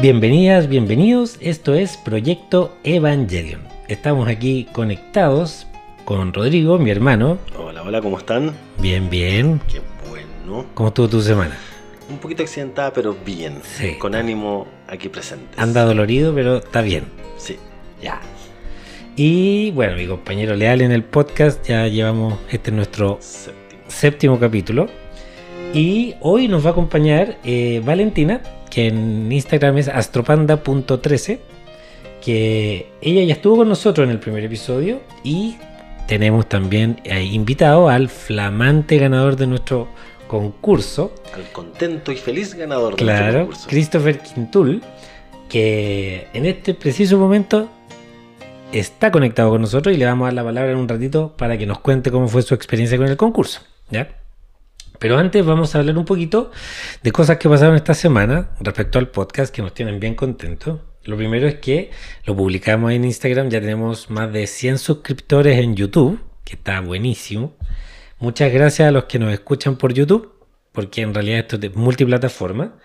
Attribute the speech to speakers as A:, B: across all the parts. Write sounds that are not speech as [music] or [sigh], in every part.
A: Bienvenidas, bienvenidos. Esto es Proyecto Evangelion. Estamos aquí conectados con Rodrigo, mi hermano.
B: Hola, hola, ¿cómo están?
A: Bien, bien.
B: Qué bueno.
A: ¿Cómo estuvo tu semana?
B: Un poquito accidentada, pero bien.
A: Sí.
B: Con ánimo aquí presentes.
A: Anda dolorido, pero está bien.
B: Sí.
A: Ya. Y bueno, mi compañero leal en el podcast, ya llevamos, este es nuestro
B: Séptimo.
A: séptimo capítulo. Y hoy nos va a acompañar eh, Valentina, que en Instagram es astropanda.13, que ella ya estuvo con nosotros en el primer episodio y tenemos también eh, invitado al flamante ganador de nuestro concurso,
B: Al contento y feliz ganador de nuestro
A: claro,
B: concurso.
A: Christopher Quintul, que en este preciso momento está conectado con nosotros y le vamos a dar la palabra en un ratito para que nos cuente cómo fue su experiencia con el concurso. ¿ya? Pero antes vamos a hablar un poquito de cosas que pasaron esta semana respecto al podcast que nos tienen bien contentos. Lo primero es que lo publicamos en Instagram, ya tenemos más de 100 suscriptores en YouTube, que está buenísimo. Muchas gracias a los que nos escuchan por YouTube, porque en realidad esto es de multiplataforma.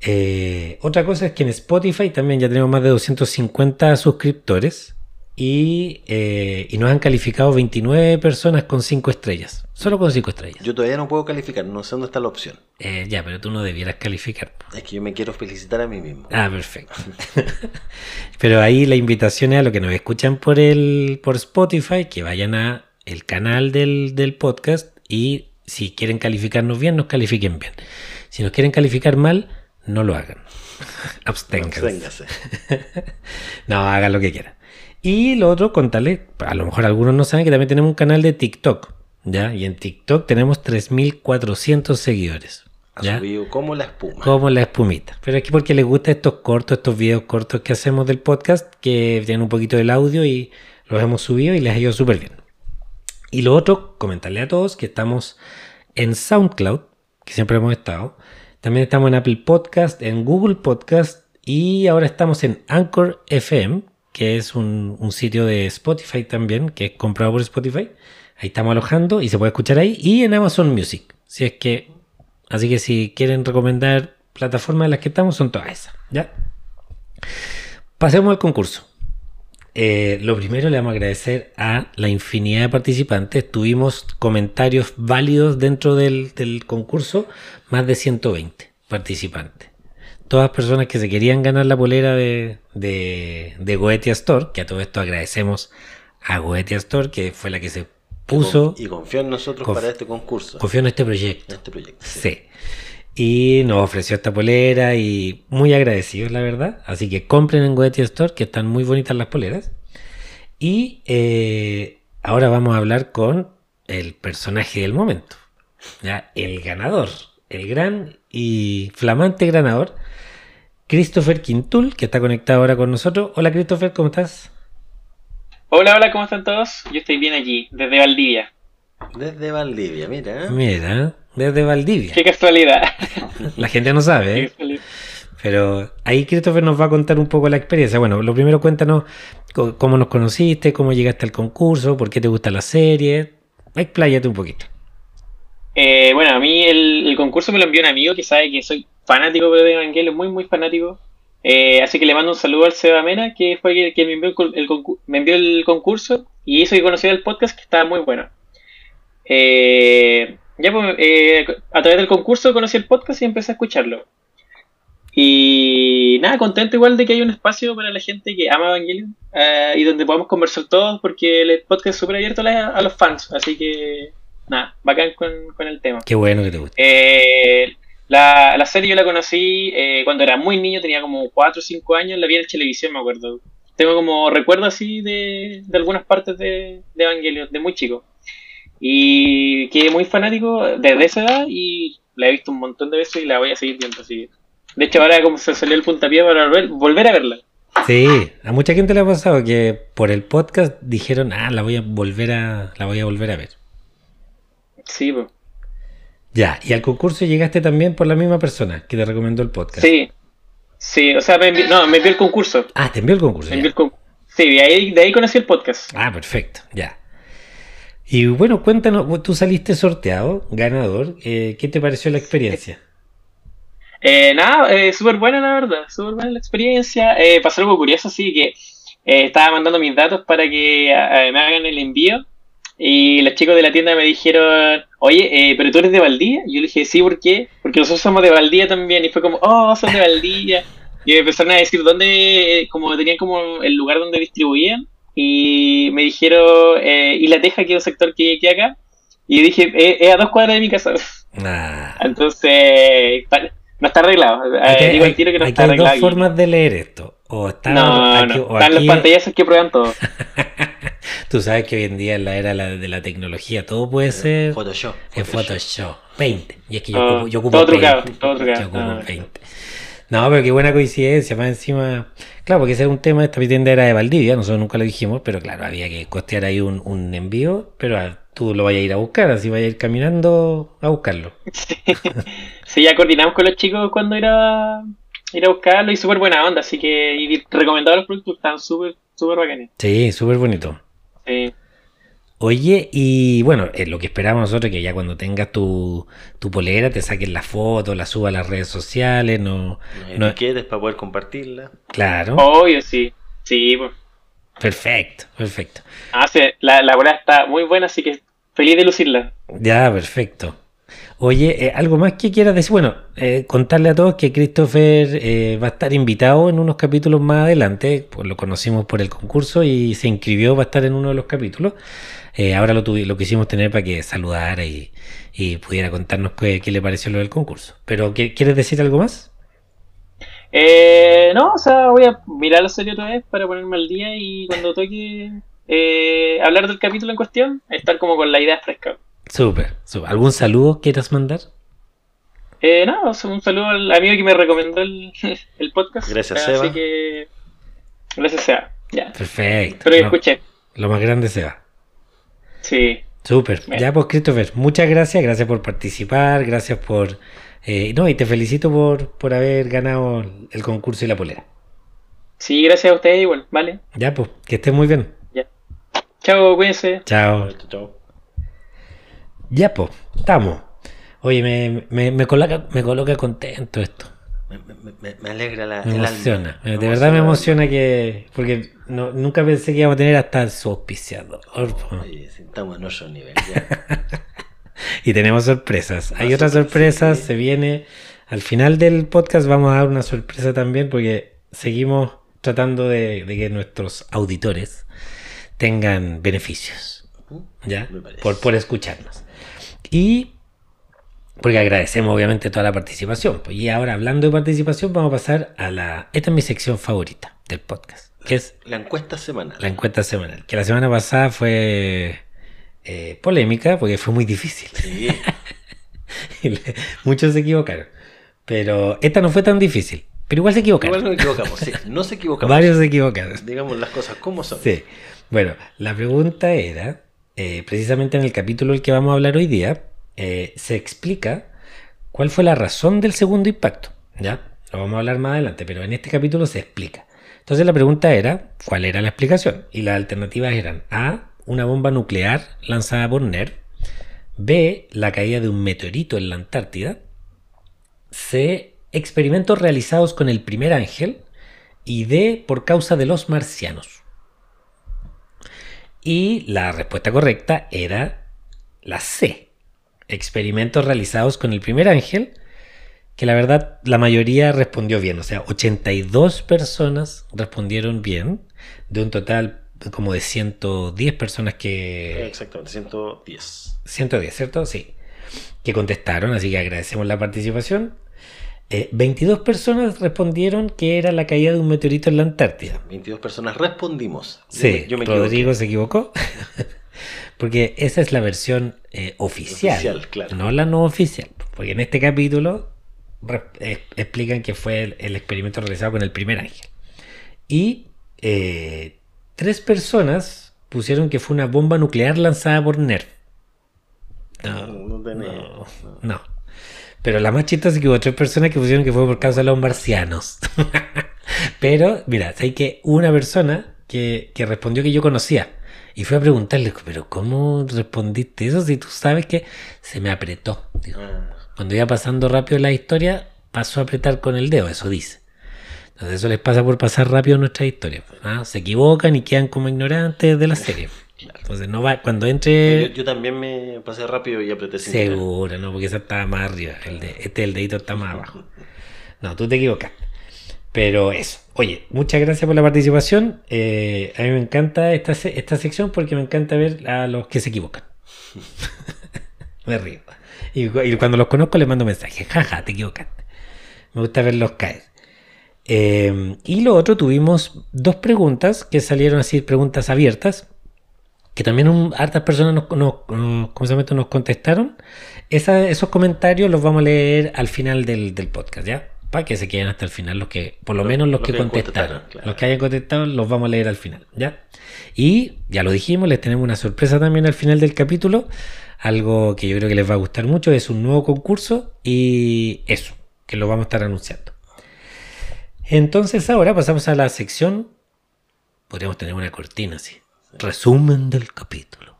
A: Eh, otra cosa es que en Spotify también ya tenemos más de 250 suscriptores y, eh, y nos han calificado 29 personas con 5 estrellas. Solo con 5 estrellas.
B: Yo todavía no puedo calificar, no sé dónde está la opción.
A: Eh, ya, pero tú no debieras calificar.
B: Es que yo me quiero felicitar a mí mismo.
A: Ah, perfecto. [laughs] pero ahí la invitación es a los que nos escuchan por el por Spotify que vayan a el canal del, del podcast y si quieren calificarnos bien, nos califiquen bien. Si nos quieren calificar mal, no lo hagan. [laughs] Absténganse.
B: Absténgase. [laughs]
A: No, hagan lo que quieran. Y lo otro, contarle, a lo mejor algunos no saben que también tenemos un canal de TikTok, ¿ya? Y en TikTok tenemos 3.400 seguidores,
B: Ha subido como la espuma.
A: Como la espumita. Pero es que porque les gusta estos cortos, estos videos cortos que hacemos del podcast, que tienen un poquito del audio y los hemos subido y les ha ido súper bien. Y lo otro, comentarle a todos que estamos en SoundCloud, que siempre hemos estado. También estamos en Apple Podcast, en Google Podcast y ahora estamos en Anchor FM, que es un, sitio de Spotify también, que es comprado por Spotify. Ahí estamos alojando y se puede escuchar ahí. Y en Amazon Music. Si es que. Así que si quieren recomendar plataformas en las que estamos, son todas esas. ¿Ya? Pasemos al concurso. Eh, lo primero le vamos a agradecer a la infinidad de participantes. Tuvimos comentarios válidos dentro del concurso, más de 120 participantes. Todas personas que se querían ganar la polera de, de, de Goetia Store, que a todo esto agradecemos a Goetia Store, que fue la que se puso,
B: Y confió en nosotros
A: Conf-
B: para este concurso.
A: confió en este proyecto.
B: en este proyecto.
A: Sí. Y nos ofreció esta polera y muy agradecidos, la verdad. Así que compren en Goetia Store, que están muy bonitas las poleras. Y eh, ahora vamos a hablar con el personaje del momento. ¿ya? El ganador, el gran y flamante ganador, Christopher Quintul, que está conectado ahora con nosotros. Hola Christopher, ¿cómo estás?
C: Hola, hola, ¿cómo están todos? Yo estoy bien aquí, desde Valdivia.
B: Desde Valdivia, mira.
A: Mira, desde Valdivia.
C: Qué casualidad.
A: La gente no sabe,
C: Qué
A: ¿eh?
C: casualidad.
A: Pero ahí Christopher nos va a contar un poco la experiencia. Bueno, lo primero cuéntanos cómo nos conociste, cómo llegaste al concurso, por qué te gusta la serie. Expláyate un poquito.
C: Eh, bueno, a mí el, concurso me lo envió un amigo que sabe que soy fanático de Evangelion, muy, muy fanático. Eh, así que le mando un saludo al Seba Mena, que fue el que me envió el, concurso y hizo que conociera el podcast, que estaba muy bueno. Eh, ya pues, eh, a través del concurso conocí el podcast y empecé a escucharlo. Y nada, contento igual de que hay un espacio para la gente que ama Evangelion eh, y donde podamos conversar todos porque el podcast es súper abierto a los fans. Así que nada, bacán con, con el tema.
A: Qué bueno que te guste.
C: Eh, la, la serie yo la conocí eh, cuando era muy niño, tenía como 4 o 5 años, la vi en televisión, me acuerdo. Tengo como recuerdo así de, de algunas partes de, de Evangelion, de muy chico. Y quedé muy fanático desde esa edad y la he visto un montón de veces y la voy a seguir viendo. Así. De hecho, ahora como se salió el puntapié para volver, volver a verla.
A: Sí, a mucha gente le ha pasado que por el podcast dijeron, ah, la voy a volver a, la voy a volver a ver.
C: Sí, pues.
A: Ya, y al concurso llegaste también por la misma persona que te recomendó el podcast.
C: Sí. Sí, o sea, me envió, no, me envió el concurso.
A: Ah, te envió el concurso.
C: Me envió el con- sí, de ahí, de ahí conocí el podcast.
A: Ah, perfecto, ya. Y bueno, cuéntanos, tú saliste sorteado, ganador. eh, ¿Qué te pareció la experiencia?
C: Eh, nada, eh, súper buena la verdad, súper buena la experiencia. Eh, pasó algo curioso, sí, que eh, estaba mandando mis datos para que me hagan el envío y los chicos de la tienda me dijeron, oye, eh, pero tú eres de Valdía. Y yo le dije, sí, ¿por qué? Porque nosotros somos de Valdía también. Y fue como, oh, son de Valdía. Y me empezaron a decir dónde, como tenían como el lugar donde distribuían. Y me dijeron, eh, y La Teja, que es un sector que queda acá. Y dije, eh, es a dos cuadras de mi casa.
A: Nah.
C: Entonces, no está arreglado. Eh,
A: Aquí,
C: digo al
A: hay,
C: tiro que no
A: aquí
C: está
A: hay
C: arreglado.
A: dos formas de leer esto. O está
C: No,
A: aquí,
C: no,
A: o
C: están los pantallazos que prueban todo. [laughs]
A: Tú sabes que hoy en día en la era la- de la tecnología todo puede ser
B: Photoshop.
A: en Photoshop. 20. Y es que yo
C: Ah,
A: ocupo, yo ocupo
C: todo
A: 20.
C: trucado, todo trucado.
A: Yo ocupo
C: Ah.
A: 20. No, pero qué buena coincidencia. Más encima, claro, porque ese era un tema. Esta tienda era de Valdivia, nosotros nunca lo dijimos, pero claro, había que costear ahí un, un envío. Pero ah, tú lo vayas a ir a buscar, así vayas a ir caminando a buscarlo. [laughs]
C: Sí, ya coordinamos con los chicos cuando ir a, ir a buscarlo y súper buena onda, así que y recomendado los productos, están súper, súper bacanes.
A: Sí, súper bonito.
C: Sí.
A: Oye, y bueno, es lo que esperamos nosotros que ya cuando tengas tu, tu polera te saquen la foto, la subas a las redes sociales, no, no
B: etiquetes para poder compartirla.
A: claro,
C: Obvio, sí. Sí, pues.
A: perfecto, perfecto.
C: Ah, sí, la, la bola está muy buena, así que feliz de lucirla.
A: Ya, perfecto. Oye, eh, algo más que quieras decir. Bueno, eh, contarle a todos que Christopher eh, va a estar invitado en unos capítulos más adelante. Pues lo conocimos por el concurso y se inscribió para estar en uno de los capítulos. Ahora lo, lo quisimos tener para que saludara y, pudiera contarnos qué, qué le pareció lo del concurso. Pero, ¿qué- ¿quieres decir algo más?
C: No, o sea, voy a mirar la serie otra vez para ponerme al día y cuando toque hablar del capítulo en cuestión, estar como con la idea fresca.
A: Súper, súper. ¿Algún saludo quieras mandar?
C: Eh, no, un saludo al amigo que me recomendó el, [laughs] el podcast.
B: Gracias,
C: Así
B: Seba.
C: que. Gracias, Seba. Ya.
A: Perfecto.
C: Espero que
A: Lo-
C: escuchen.
A: lo más grande se va.
C: Sí.
A: Súper.
C: Bien.
A: Ya pues, Christopher, muchas gracias. Gracias por participar. Gracias por... eh, no, y te felicito por, por haber ganado el concurso y la polera.
C: Sí, gracias a ustedes igual, ¿vale?
A: Ya pues, que estés muy bien.
C: Ya. Chao, cuídense.
A: Chao,
B: chao.
A: Ya pues, estamos. Oye, me, me, me coloca, me coloca contento esto.
B: Me, me- alegra la,
A: Me
B: el alma.
A: emociona.
B: Me
A: de verdad me
B: emociona.
A: que... Porque no- nunca pensé que íbamos a tener hasta su auspiciador.
B: Oye, estamos en otro nivel ya. [laughs]
A: Y tenemos sorpresas. Hay otras
B: sorpresas, sí.
A: se viene. Al final del podcast vamos a dar una sorpresa también porque seguimos tratando de, de que nuestros auditores tengan beneficios. ¿Ya?
B: Me parece.
A: Por, por escucharnos. Y porque agradecemos obviamente toda la participación. Pues, y ahora hablando de participación vamos a pasar a la... Esta es mi sección favorita del podcast, que es
B: La encuesta semanal.
A: la encuesta semanal. Que la semana pasada fue eh, polémica porque fue muy difícil.
B: Sí, [laughs]
A: Y le- Muchos se equivocaron. Pero esta no fue tan difícil. Pero igual se equivocaron.
B: igual nos equivocamos. Sí, [laughs] no se equivocamos.
A: Varios se equivocaron.
B: Digamos las cosas como son.
A: Sí. Bueno, la pregunta era, eh, precisamente en el capítulo del que vamos a hablar hoy día, eh, se explica cuál fue la razón del segundo impacto. ¿Ya? Lo vamos a hablar más adelante, pero en este capítulo se explica. Entonces la pregunta era, ¿cuál era la explicación? Y las alternativas eran A, una bomba nuclear lanzada por NERV, B, la caída de un meteorito en la Antártida, C, experimentos realizados con el primer ángel, y D, por causa de los marcianos. Y la respuesta correcta era la C. Experimentos realizados con el primer ángel, que la verdad la mayoría respondió bien. O sea, 82 personas respondieron bien, de un total como de 110 personas que...
B: Exactamente, 110.
A: 110, ¿cierto? Sí. Que contestaron, así que agradecemos la participación. Eh, 22 personas respondieron que era la caída de un meteorito en la Antártida.
B: 22 personas respondimos. Yo
A: Sí,
B: me- yo me
A: Rodrigo
B: equivoqué.
A: se equivocó. [laughs] Porque esa es la versión eh, oficial,
B: Oficial, claro.
A: no la no oficial. Porque en este capítulo eh, explican que fue el, el experimento realizado con el primer ángel. Y eh, tres personas pusieron que fue una bomba nuclear lanzada por NERV.
B: No, no
A: No,
B: no.
A: no. Pero la más chistosa es que hubo tres personas que pusieron que fue por causa de los marcianos. [laughs] pero, mira, hay que una persona que, que respondió que yo conocía. Y fue a preguntarle, pero ¿cómo respondiste eso si tú sabes que se me apretó?
B: Ah,
A: Cuando iba pasando rápido la historia, pasó a apretar con el dedo, eso dice. Entonces eso les pasa por pasar rápido nuestra historia. ¿ah? Se equivocan y quedan como ignorantes de la [laughs] serie. Entonces no va, cuando entre...
B: Yo, yo también me pasé rápido y apreté sin.
A: Seguro, no, porque esa estaba más arriba. El de, este el dedito está más abajo. No, tú te equivocas. Pero eso. Oye, muchas gracias por la participación. Eh, a mí me encanta esta, esta sección porque me encanta ver a los que se equivocan. [laughs] me río. Y, cu- y cuando los conozco les mando mensajes. Jaja, te equivocaste. Me gusta verlos caer. Eh, y lo otro, tuvimos dos preguntas que salieron así, preguntas abiertas, que también hartas personas nos, nos- nos- nos contestaron. Esos comentarios los vamos a leer al final del, del podcast, ¿ya? Para que se queden hasta el final los que, por lo menos los,
B: los
A: que,
B: que
A: contestaron.
B: contestaron, claro.
A: Los que hayan contestado los vamos a leer al final, ¿ya? Y ya lo dijimos, les tenemos una sorpresa también al final del capítulo. Algo que yo creo que les va a gustar mucho. Es un nuevo concurso y eso, que lo vamos a estar anunciando. Entonces ahora pasamos a la sección. Podríamos tener una cortina así. Resumen del capítulo.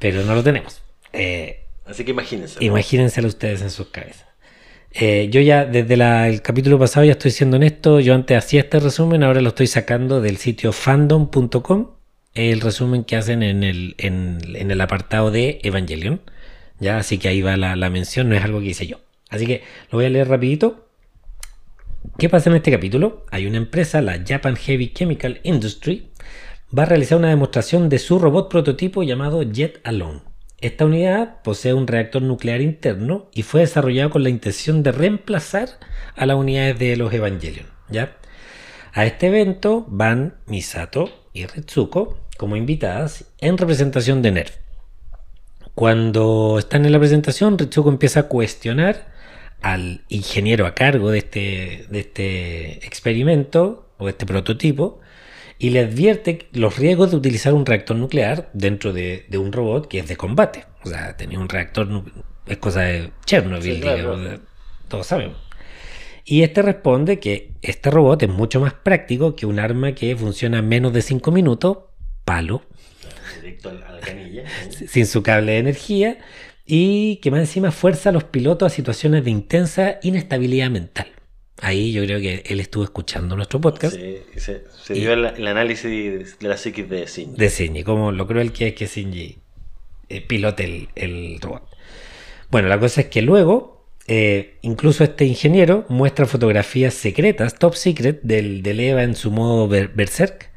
A: Pero no lo tenemos. Eh,
B: Así que imagínense.
A: Imagínenselo ustedes en sus cabezas. Eh, yo ya desde la- el capítulo pasado ya estoy siendo honesto. Yo antes hacía este resumen, ahora lo estoy sacando del sitio fandom.com. El resumen que hacen en el, apartado de Evangelion. Ya, así que ahí va la, la mención, no es algo que hice yo. Así que lo voy a leer rapidito. ¿Qué pasa en este capítulo? Hay una empresa, la Japan Heavy Chemical Industry, va a realizar una demostración de su robot prototipo llamado Jet Alone. Esta unidad posee un reactor nuclear interno y fue desarrollado con la intención de reemplazar a las unidades de los Evangelion. ¿ya? A este evento van Misato y Ritsuko como invitadas en representación de NERV. Cuando están en la presentación, Ritsuko empieza a cuestionar al ingeniero a cargo de este, de este experimento o este prototipo y le advierte los riesgos de utilizar un reactor nuclear dentro de, de un robot que es de combate. O sea, tenía un reactor, es cosa de Chernobyl,
B: Sí, claro.
A: digamos, todos sabemos. Y este responde que este robot es mucho más práctico que un arma que funciona en menos de 5 minutos, palo,
B: Directo a la, a la canilla. [laughs] ¿no?
A: sin su cable de energía y que más encima fuerza a los pilotos a situaciones de intensa inestabilidad mental. Ahí yo creo que él estuvo escuchando nuestro podcast
B: Se, se, se dio el, el análisis de la psiquis de Sin.
A: de Shinji, como lo cruel que es que Shinji eh, pilote el, el robot. Bueno, la cosa es que luego, eh, incluso este ingeniero muestra fotografías secretas, top secret, del, del Eva en su modo ber- berserk.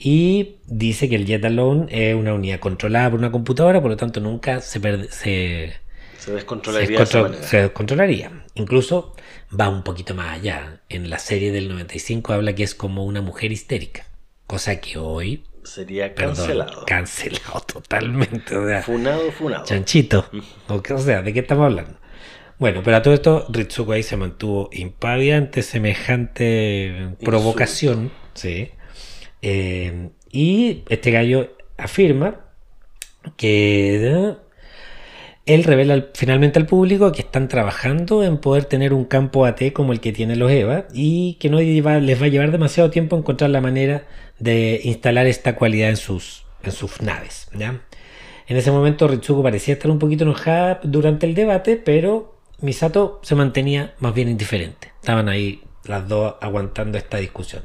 A: Y dice que el Jet Alone es una unidad controlada por una computadora, por lo tanto nunca se, perde- se,
B: Se descontrolaría
A: descontro- se descontrolaría. Incluso va un poquito más allá. En la serie del 95 habla que es como una mujer histérica. Cosa que hoy,
B: Sería
A: perdón,
B: cancelado.
A: cancelado totalmente. O sea,
B: funado, funado.
A: chanchito. [laughs] O, o sea, ¿de qué estamos hablando? Bueno, pero a todo esto, Ritsuko ahí se mantuvo impávida ante semejante provocación. Sí. Eh, y este gallo afirma que él revela al- finalmente al público que están trabajando en poder tener un campo AT como el que tienen los EVA y que no les va a llevar demasiado tiempo encontrar la manera de instalar esta cualidad en sus, en sus naves. ¿ya? En ese momento Ritsuko parecía estar un poquito enojada durante el debate, pero Misato se mantenía más bien indiferente. Estaban ahí las dos aguantando esta discusión.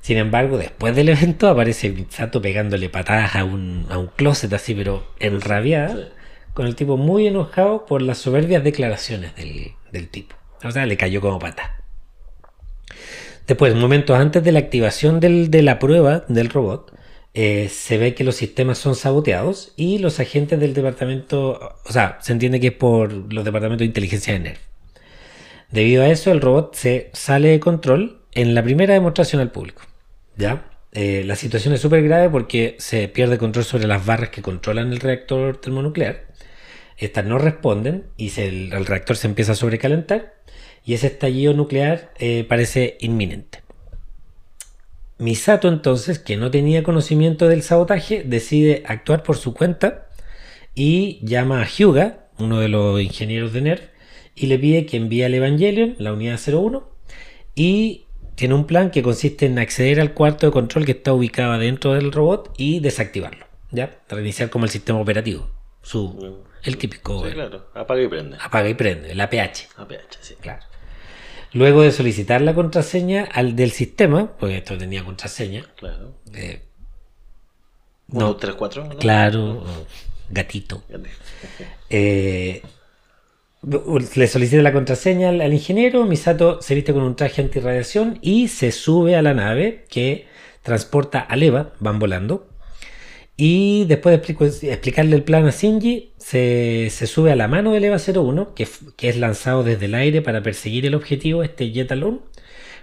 A: Sin embargo, después del evento aparece Misato pegándole patadas a un, a un closet así, pero enrabiada. Con el tipo muy enojado por las soberbias declaraciones del, del tipo. O sea, le cayó como patada. Después, momentos antes de la activación de la prueba del robot, eh, se ve que los sistemas son saboteados y los agentes del departamento, o sea, se entiende que es por los departamentos de inteligencia de NERV. Debido a eso, el robot se sale de control en la primera demostración al público. ¿Ya? Eh, la situación es súper grave porque se pierde control sobre las barras que controlan el reactor termonuclear. Estas no responden y el reactor se empieza a sobrecalentar y ese estallido nuclear eh, parece inminente. Misato entonces, que no tenía conocimiento del sabotaje, decide actuar por su cuenta y llama a Hyuga, uno de los ingenieros de NERV, y le pide que envíe al Evangelion, la unidad 01, y tiene un plan que consiste en acceder al cuarto de control que está ubicado dentro del robot y desactivarlo, ¿ya? Reiniciar como el sistema operativo. Su, el típico.
B: Sí,
A: eh,
B: claro. Apaga y prende.
A: Apaga y prende, el APH.
B: APH, sí.
A: Claro. Luego de solicitar la contraseña al del sistema, porque esto tenía contraseña,
B: Claro.
A: eh,
B: 1,
A: No.
B: 3, 4. ¿no?
A: claro, gatito, eh, le solicita la contraseña al, al ingeniero, Misato se viste con un traje antirradiación y se sube a la nave que transporta a Leva, van volando. Y después de explicarle el plan a Shinji, se, sube a la mano del EVA 01, que, que es lanzado desde el aire para perseguir el objetivo, este Jet Alone.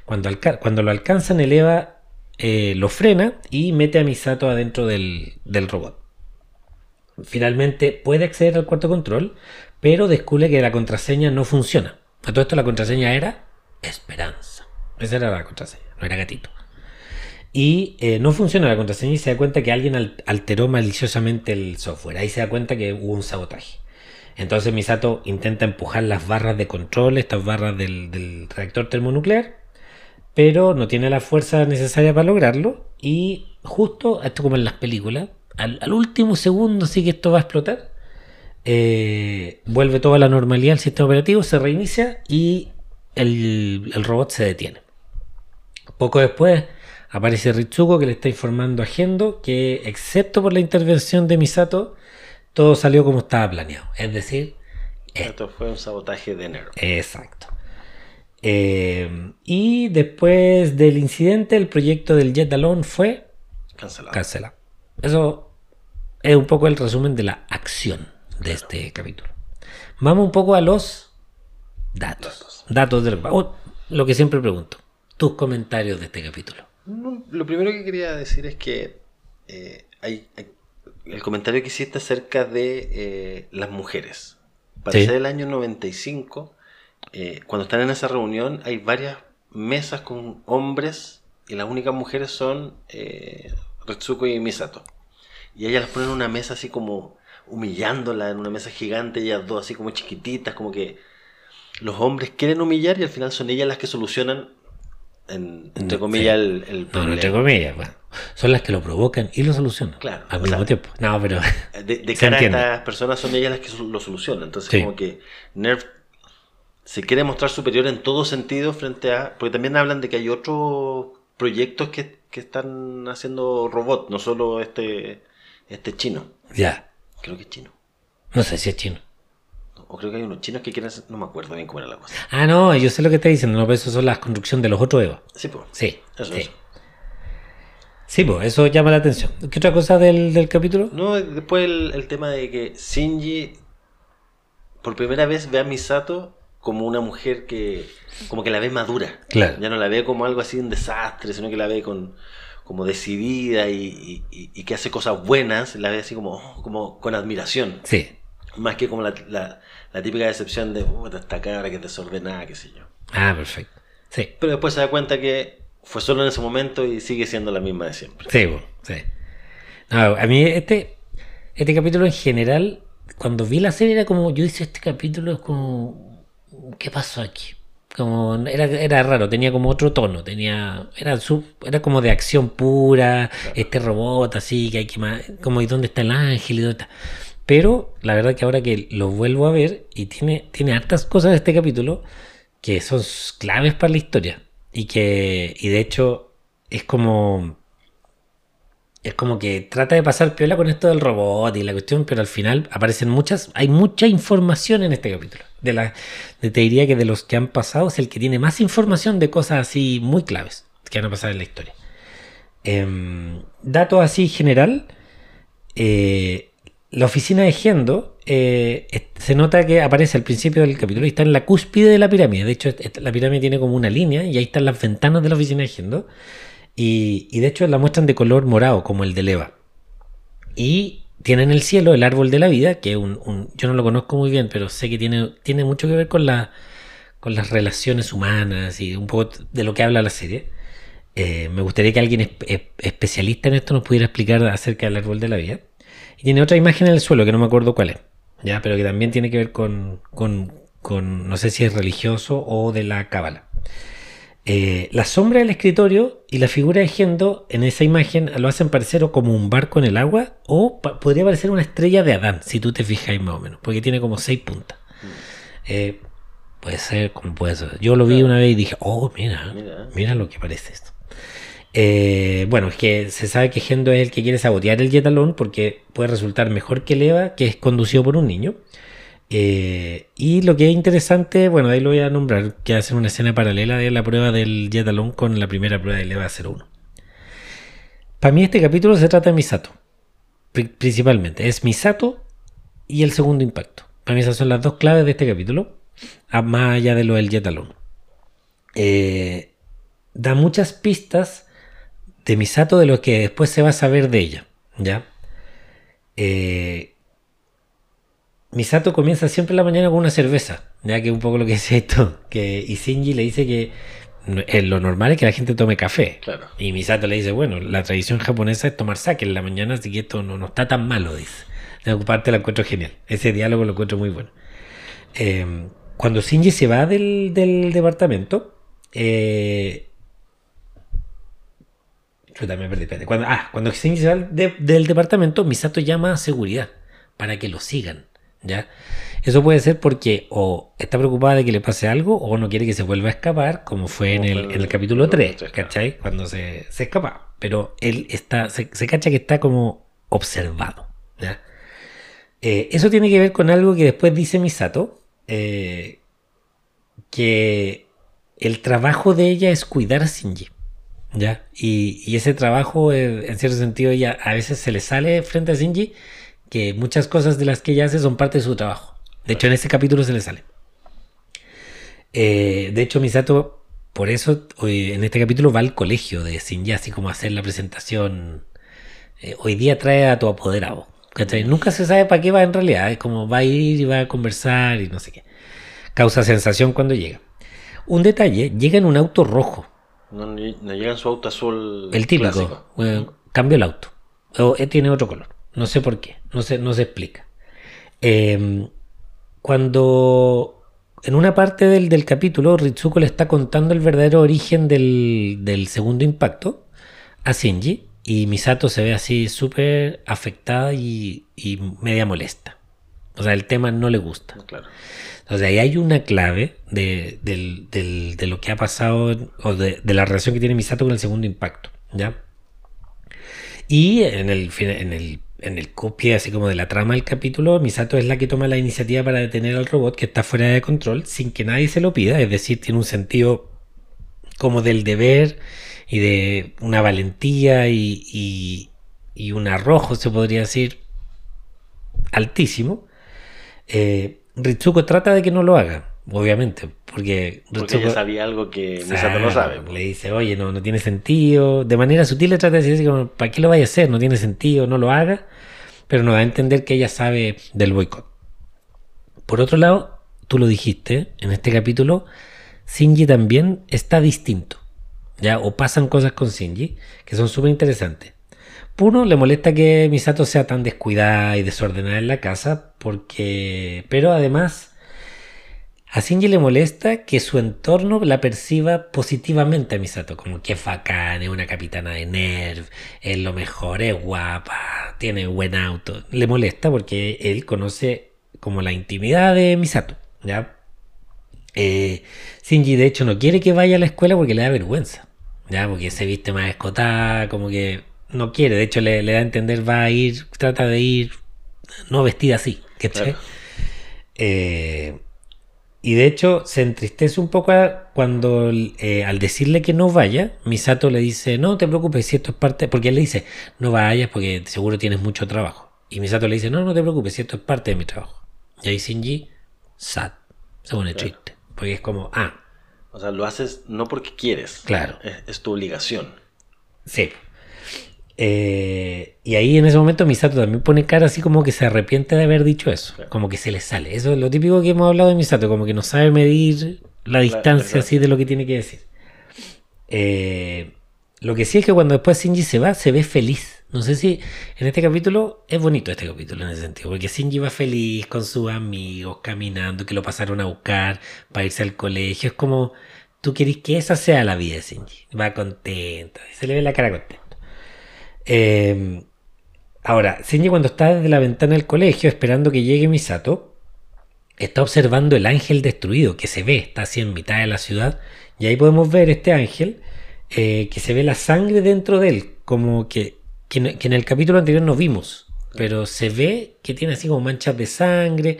A: Cuando, cuando lo alcanzan, el EVA eh, lo frena y mete a Misato adentro del, del robot. Finalmente puede acceder al cuarto control, pero descubre que la contraseña no funciona. A todo esto la contraseña era Esperanza. Esa era la contraseña, no era gatito. Y eh, no funciona la contraseña y se da cuenta que alguien al- alteró maliciosamente el software. Ahí se da cuenta que hubo un sabotaje. Entonces Misato intenta empujar las barras de control, estas barras del, reactor termonuclear, pero no tiene la fuerza necesaria para lograrlo. Y justo, esto como en las películas, al, último segundo sí que esto va a explotar. eh, vuelve toda la normalidad al sistema operativo, se reinicia y el robot se detiene. Poco después aparece Ritsuko que le está informando a Gendo que, excepto por la intervención de Misato, todo salió como estaba planeado. Es decir,
B: Esto fue un sabotaje de enero.
A: Exacto. Eh, y después del incidente, el proyecto del Jet Alone fue
B: Cancelado.
A: cancelado. Eso es un poco el resumen de la acción de este capítulo. Vamos un poco a los datos. Datos del oh, lo que siempre pregunto. Tus comentarios de este capítulo.
B: No, lo primero que quería decir es que eh, hay, hay- el comentario que hiciste acerca de eh, las mujeres. Para
A: Sí.
B: ser el año 95, eh, cuando están en esa reunión, hay varias mesas con hombres y las únicas mujeres son eh, Retsuko y Misato. Y ellas las ponen en una mesa así como humillándola, en una mesa gigante, ellas dos así como chiquititas, como que los hombres quieren humillar y al final son ellas las que solucionan, en- entre comillas,
A: sí.
B: el, problema.
A: no entre comillas. bueno, son las que lo provocan y lo solucionan.
B: Claro,
A: Al mismo
B: sea,
A: tiempo. No, pero.
B: De, de [laughs]
A: Se
B: cara a
A: entiende.
B: estas personas son ellas las que lo solucionan. Entonces,
A: Sí.
B: como que Nerf se quiere mostrar superior en todo sentido frente a. Porque también hablan de que hay otros proyectos que, que están haciendo robots, no solo este, este chino.
A: Ya.
B: Creo que es chino.
A: No sé si es chino.
B: O creo que hay unos chinos que quieren hacer. No me acuerdo bien cómo era la cosa.
A: Ah, no, yo sé lo que está diciendo. No, pero eso son las construcciones de los otros Eva.
B: Sí, pues.
A: Sí.
B: Eso,
A: sí.
B: eso.
A: Sí, pues eso llama la atención. ¿Qué otra cosa del, del capítulo?
B: No, después el, el tema de que Shinji por primera vez ve a Misato como una mujer que como que la ve madura.
A: Claro.
B: Ya no la ve como algo así un desastre, sino que la ve con como decidida y, y- que hace cosas buenas, la ve así como, oh, como con admiración,
A: Sí.
B: más que como la, la- la típica decepción de "Puta, esta cabra que es desordenada, qué sé yo.
A: Ah, perfecto. Sí.
B: Pero después se da cuenta que fue solo en ese momento y sigue siendo la misma de siempre.
A: Sí, pues, sí. No, a mí este, este capítulo en general, cuando vi la serie era como, yo hice este capítulo es como, ¿qué pasó aquí? Como, era, era raro, tenía como otro tono, tenía, era, su- era como de acción pura, este robot así, que hay que, como, ¿y dónde está el ángel? ¿Y dónde está? Pero la verdad que ahora que lo vuelvo a ver, y tiene, tiene hartas cosas de este capítulo que son claves para la historia, y que, y de hecho, es como, es como que trata de pasar piola con esto del robot y la cuestión, pero al final aparecen muchas, hay mucha información en este capítulo. De la, te diría que de los que han pasado es el que tiene más información de cosas así muy claves que van a pasar en la historia. Em, dato así general, eh, la oficina de Gendo eh, se nota que aparece al principio del capítulo y está en la cúspide de la pirámide. De hecho, la pirámide tiene como una línea y ahí están las ventanas de la oficina de Gendo. Y, de hecho la muestran de color morado, como el de Leva. Y tienen el cielo, el árbol de la vida, que un, un- yo no lo conozco muy bien, pero sé que tiene, tiene mucho que ver con, la, con las relaciones humanas y un poco de lo que habla la serie. Eh, me gustaría que alguien espe- espe- especialista en esto nos pudiera explicar acerca del árbol de la vida. Y tiene otra imagen en el suelo que no me acuerdo cuál es, ¿ya? pero que también tiene que ver con, con, con no sé si es religioso o de la cábala. Eh, la sombra del escritorio y la figura de Gendo en esa imagen lo hacen parecer o como un barco en el agua o pa- podría parecer una estrella de Adán, si tú te fijas más o menos, porque tiene como seis puntas. Eh, puede ser como puede ser. Yo lo vi una vez y dije, oh, mira,
B: Mira.
A: mira lo que parece esto. Eh, bueno, es que se sabe que Gendo es el que quiere sabotear el Jetalón porque puede resultar mejor que Leva, que es conducido por un niño. Eh, y lo que es interesante, bueno, ahí lo voy a nombrar, que hacen una escena paralela de la prueba del Jetalón con la primera prueba de Leva 01. Para mí este capítulo se trata de Misato, pri- principalmente. Es Misato y el segundo impacto. Para mí esas son las dos claves de este capítulo, más allá de lo del Jetalón. Eh, da muchas pistas de Misato de lo que después se va a saber de ella, ¿ya? Eh, Misato comienza siempre la mañana con una cerveza, ya que es un poco lo que [laughs] dice esto, que y Shinji le dice que eh, lo normal es que la gente tome café.
B: Claro.
A: Y Misato le dice, bueno, la tradición japonesa es tomar sake en la mañana, así que esto no, no está tan malo, dice. De ocuparte la encuentro genial. Ese diálogo lo encuentro muy bueno. Eh, cuando Shinji se va del, del departamento, eh, Chuta, me perdí, espérate. Cuando, ah, cuando Shinji se va de- del departamento, Misato llama a seguridad para que lo sigan. ¿ya? Eso puede ser porque o está preocupada de que le pase algo o no quiere que se vuelva a escapar, como fue en el, en el
B: el
A: capítulo 3,
B: capítulo tres,
A: ¿cachai? Cuando se, se escapa. Pero él está, se, se cacha que está como observado. ¿ya? Eh, eso tiene que ver con algo que después dice Misato, eh, que el trabajo de ella es cuidar a Shinji. ¿Ya? Y, y ese trabajo, eh, en cierto sentido, ella a veces se le sale frente a Shinji que muchas cosas de las que ella hace son parte de su trabajo. De hecho, en ese capítulo se le sale. Eh, de hecho, Misato, por eso, hoy, en este capítulo va al colegio de Shinji, así como a hacer la presentación. Eh, hoy día trae a tu apoderado. ¿cachai? Nunca se sabe para qué va en realidad. Es como va a ir y va a conversar y no sé qué. Causa sensación cuando llega. Un detalle, llega en un auto rojo.
B: No, no llega en su auto azul.
A: El típico. eh, cambió el auto. O, eh, tiene otro color. No sé por qué. No se, no se explica. Eh, cuando en una parte del, del capítulo Ritsuko le está contando el verdadero origen del, del segundo impacto a Shinji y Misato se ve así súper afectada y, y media molesta. O sea, el tema no le gusta.
B: Claro.
A: Entonces ahí hay una clave de, de lo que ha pasado o de, la relación que tiene Misato con el segundo impacto, ¿ya? Y en el, en el, en el copia así como de la trama del capítulo, Misato es la que toma la iniciativa para detener al robot que está fuera de control sin que nadie se lo pida, es decir, tiene un sentido como del deber y de una valentía y, y, y un arrojo, se podría decir, altísimo. Eh, Ritsuko trata de que no lo haga, obviamente, porque
B: Porque ella sabía algo que Misato no sabe. po.
A: Le dice, oye, no, no tiene sentido. De manera sutil le trata de decir como, ¿para qué lo vaya a hacer? No tiene sentido, no lo haga. Pero nos da a entender que ella sabe del boicot. Por otro lado, tú lo dijiste en este capítulo, Shinji también está distinto. ¿ya? O pasan cosas con Shinji que son súper interesantes. Uno, le molesta que Misato sea tan descuidada y desordenada en la casa, porque. Pero además, a Shinji le molesta que su entorno la perciba positivamente a Misato, como que es bacán, es una capitana de Nerv, es lo mejor, es guapa, tiene buen auto. Le molesta porque él conoce como la intimidad de Misato, ¿ya? Eh, de hecho no quiere que vaya a la escuela porque le da vergüenza, ¿ya? Porque se viste más escotada, como que no quiere, de hecho le, le da a entender, va a ir, trata de ir no vestida así, ¿cachai?
B: Claro.
A: Eh, y de hecho se entristece un poco cuando eh, al decirle que no vaya, Misato le dice, no te preocupes si esto es parte, porque él le dice, no vayas porque seguro tienes mucho trabajo. Y Misato le dice, no, no te preocupes si esto es parte de mi trabajo. Y ahí Shinji, sad, se pone
B: Claro.
A: triste, porque es como, ah,
B: O sea, lo haces no porque quieres.
A: Claro.
B: Es, es tu obligación.
A: Sí. Eh, y ahí en ese momento Misato también pone cara así como que se arrepiente de haber dicho eso.
B: Claro.
A: Como que se le sale. Eso es lo típico que hemos hablado de Misato, como que no sabe medir la distancia
B: claro.
A: así de lo que tiene que decir. Eh, lo que sí es que cuando después Shinji se va, se ve feliz. No sé si en este capítulo es bonito este capítulo en ese sentido, porque Shinji va feliz con sus amigos, caminando, que lo pasaron a buscar para irse al colegio. Es como tú querés que esa sea la vida de Shinji. Va contento, se le ve la cara contento. Eh, ahora, Shinji cuando está desde la ventana del colegio esperando que llegue Misato, está observando el ángel destruido que se ve, está así en mitad de la ciudad, y ahí podemos ver este ángel eh, que se ve la sangre dentro de él, como que, que en el capítulo anterior no vimos pero se ve que tiene así como manchas de sangre.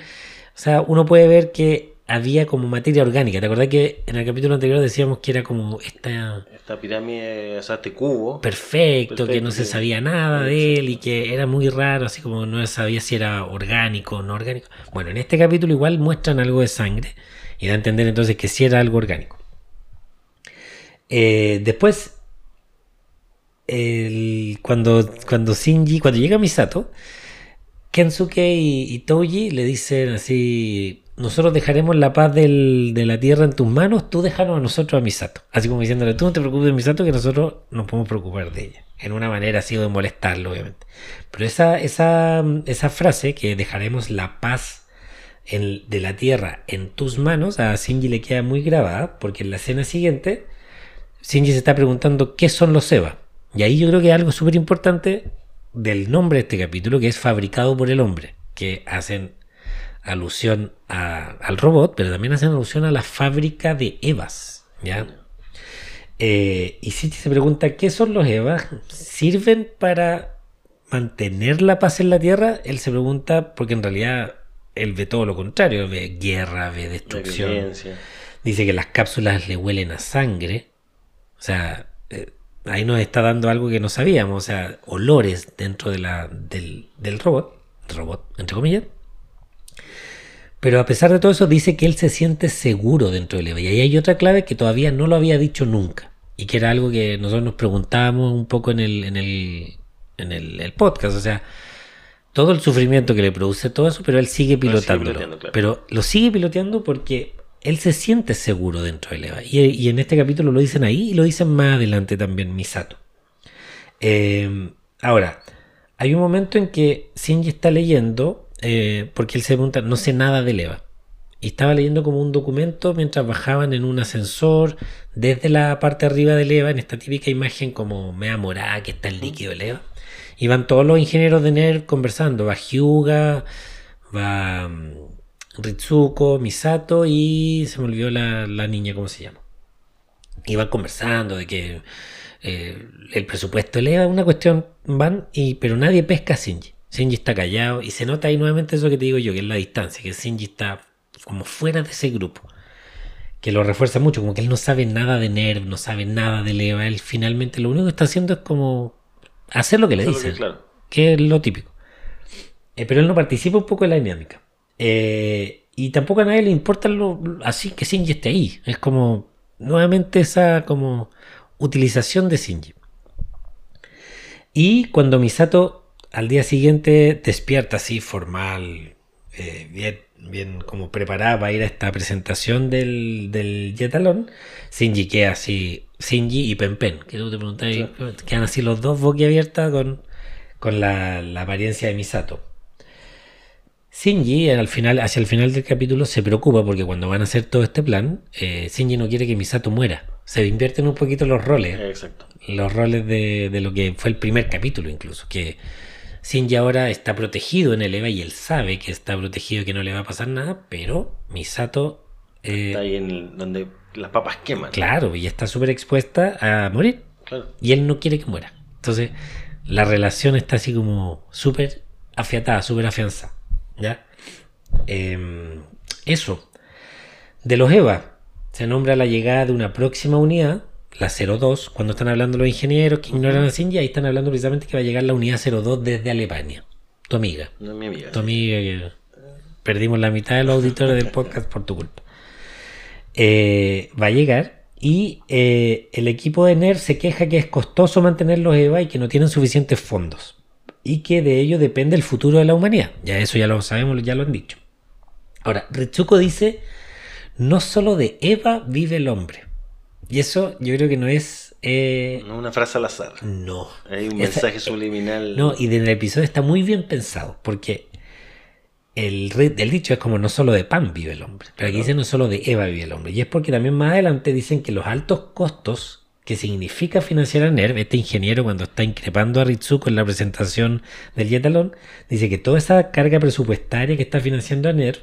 A: O sea, uno puede ver que había como materia orgánica. ¿Te acordás que en el capítulo anterior decíamos que era como esta...
B: Esta pirámide, o sea, este cubo.
A: Perfecto, que no se sabía nada de él y que era muy raro, así como no sabía si era orgánico o no orgánico. Bueno, en este capítulo igual muestran algo de sangre y da a entender entonces que sí era algo orgánico. Eh, después el, cuando, cuando Shinji, cuando llega Misato, Kensuke y, y Toji le dicen así, nosotros dejaremos la paz del, de la tierra en tus manos, tú déjanos a nosotros a Misato. Así como diciéndole, tú no te preocupes de Misato, que nosotros nos podemos preocupar de ella. En una manera así de molestarlo, obviamente. Pero esa, esa, esa frase, que dejaremos la paz de la tierra en tus manos, a Shinji le queda muy grabada, porque en la escena siguiente, Shinji se está preguntando qué son los Eva. Y ahí yo creo que hay algo súper importante del nombre de este capítulo, que es fabricado por el hombre, que hacen alusión al robot, pero también hacen alusión a la fábrica de Evas. ¿ya? Eh, y si se pregunta, ¿qué son los Evas? ¿Sirven para mantener la paz en la Tierra? Él se pregunta, porque en realidad él ve todo lo contrario, ve guerra, ve destrucción. Dice que las cápsulas le huelen a sangre. O sea, eh, ahí nos está dando algo que no sabíamos, o sea, olores dentro de la, del, del robot, robot, entre comillas. Pero a pesar de todo eso, dice que él se siente seguro dentro del EVA. Y ahí hay otra clave que todavía no lo había dicho nunca. Y que era algo que nosotros nos preguntábamos un poco en el, en el, en el, podcast. O sea, todo el sufrimiento que le produce todo eso, pero él sigue pilotándolo. Pero lo sigue piloteando porque él se siente seguro dentro de Eva. Y, en este capítulo lo dicen ahí y lo dicen más adelante también Misato. Eh, ahora, hay un momento en que Shinji está leyendo, eh, porque él se pregunta, no sé nada de Eva. Y estaba leyendo como un documento mientras bajaban en un ascensor desde la parte arriba de Eva, en esta típica imagen como mea morada que está el líquido de Eva. Y van todos los ingenieros de NERV conversando. Va Hyuga, va mm, Ritsuko, Misato y se me olvidó la, niña, ¿cómo se llama? Iban conversando de que eh, el presupuesto eleva una cuestión, van, y, pero nadie pesca a Shinji. Shinji está callado y se nota ahí nuevamente eso que te digo yo, que es la distancia, que Shinji está como fuera de ese grupo. Que lo refuerza mucho, como que él no sabe nada de Nerv, no sabe nada de Leva. Él finalmente lo único que está haciendo es como hacer lo que le dicen, que, es lo típico. Eh, pero él no participa un poco en la dinámica. Eh, y tampoco a nadie le importa lo, así que Shinji esté ahí. Es como nuevamente esa como utilización de Shinji. Y cuando Misato al día siguiente despierta así formal, eh, bien, bien como preparada para ir a esta presentación del, del Yetalón, Shinji queda así, Shinji y Pen que tú te preguntas, quedan así los dos boquiabiertas con, con la, la apariencia de Misato. Shinji al final, hacia el final del capítulo se preocupa porque cuando van a hacer todo este plan, eh, Shinji no quiere que Misato muera. Se invierten un poquito los roles.
B: Exacto.
A: Los roles de, lo que fue el primer capítulo incluso. Que Shinji ahora está protegido en el EVA y él sabe que está protegido y que no le va a pasar nada, pero Misato...
B: Eh, está ahí en donde las papas queman.
A: Claro, y está súper expuesta a morir. Y él no quiere que muera. Entonces, la relación está así como súper afiatada, súper afianzada. ¿Ya? Em, eso. De los EVA, se nombra la llegada de una próxima unidad, la 02, cuando están hablando los ingenieros que ignoran a Sinja, ahí están hablando precisamente que va a llegar la unidad 02 desde Alemania. Tu amiga.
B: No, mi amiga.
A: Tu amiga que perdimos la mitad de los auditores del podcast por tu culpa. Eh, va a llegar y eh, el equipo de NER se queja que es costoso mantener los EVA y que no tienen suficientes fondos y que de ello depende el futuro de la humanidad. Ya eso ya lo sabemos, ya lo han dicho. Ahora, Ritsuko dice, no solo de Eva vive el hombre. Y eso yo creo que no es...
B: Eh, no una frase al azar.
A: No.
B: Hay un mensaje subliminal.
A: No, y en el episodio está muy bien pensado, porque el, el dicho es como no solo de pan vive el hombre, pero aquí dice no solo de Eva vive el hombre. Y es porque también más adelante dicen que los altos costos que significa financiar a NERV, este ingeniero cuando está increpando a Ritsuko en la presentación del Yetalón, dice que toda esa carga presupuestaria que está financiando a NERV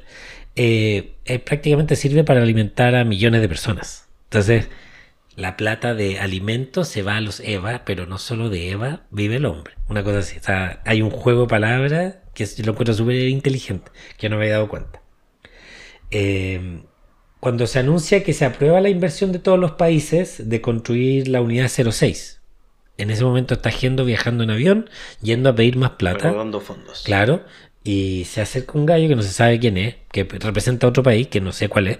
A: eh, eh, prácticamente sirve para alimentar a millones de personas. Entonces, la plata de alimentos se va a los Eva, pero no solo de Eva vive el hombre. Una cosa así. O sea, hay un juego de palabras que lo encuentro súper inteligente, que no me había dado cuenta. Eh, cuando se anuncia que se aprueba la inversión de todos los países de construir la unidad 06, en ese momento está Gendo viajando en avión, yendo a pedir más plata.
B: Recaudando fondos.
A: Claro, y se acerca un gallo que no se sabe quién es, que representa a otro país, que no sé cuál es,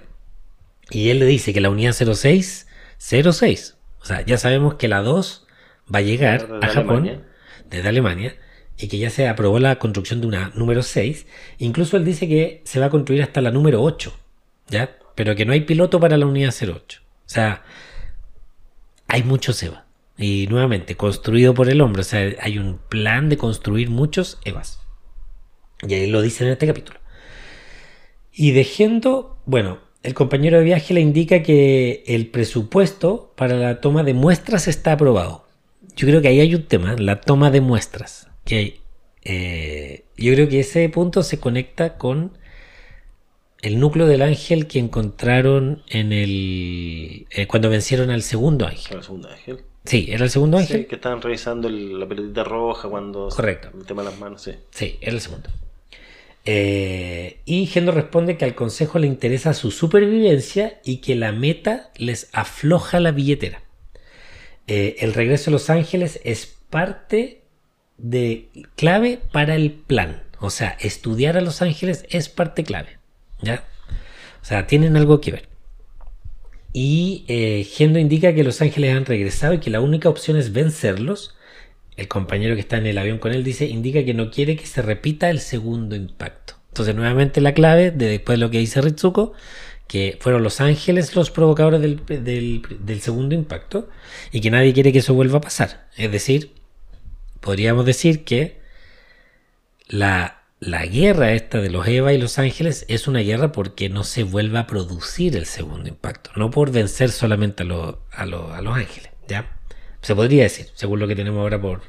A: y él le dice que la unidad 06, 06, o sea, ya sabemos que la 2 va a llegar a Japón,
B: Alemania.
A: desde Alemania, y que ya se aprobó la construcción de una número 6, incluso él dice que se va a construir hasta la número 8, ¿ya? Pero que no hay piloto para la unidad 08. O sea, hay muchos EVA. Y nuevamente, construido por el hombre. O sea, hay un plan de construir muchos EVAs. Y ahí lo dice en este capítulo. Y de Gendo, bueno, el compañero de viaje le indica que el presupuesto para la toma de muestras está aprobado. Yo creo que ahí hay un tema, la toma de muestras. Que eh, yo creo que ese punto se conecta con el núcleo del ángel que encontraron en el eh, cuando vencieron al segundo ángel.
B: El segundo ángel.
A: Sí, era el segundo ángel.
B: Sí, que estaban revisando el- la pelotita roja cuando...
A: Correcto.
B: El tema de las manos, sí.
A: Sí, era el segundo. Eh, y Gendo responde que al consejo le interesa su supervivencia y que la meta les afloja la billetera. Eh, el regreso a Los Ángeles es parte de clave para el plan. O sea, estudiar a Los Ángeles es parte clave. ¿Ya? O sea, tienen algo que ver. Y eh, Gendo indica que Los Ángeles han regresado y que la única opción es vencerlos. El compañero que está en el avión con él dice, indica que no quiere que se repita el segundo impacto. Entonces, nuevamente la clave de después de lo que dice Ritsuko, que fueron Los Ángeles los provocadores del, del- segundo impacto y que nadie quiere que eso vuelva a pasar. Es decir, podríamos decir que la, la guerra esta de los Eva y los Ángeles es una guerra porque no se vuelva a producir el segundo impacto, no por vencer solamente a, los- a, a los Ángeles, ¿ya? Se podría decir, según lo que tenemos ahora por...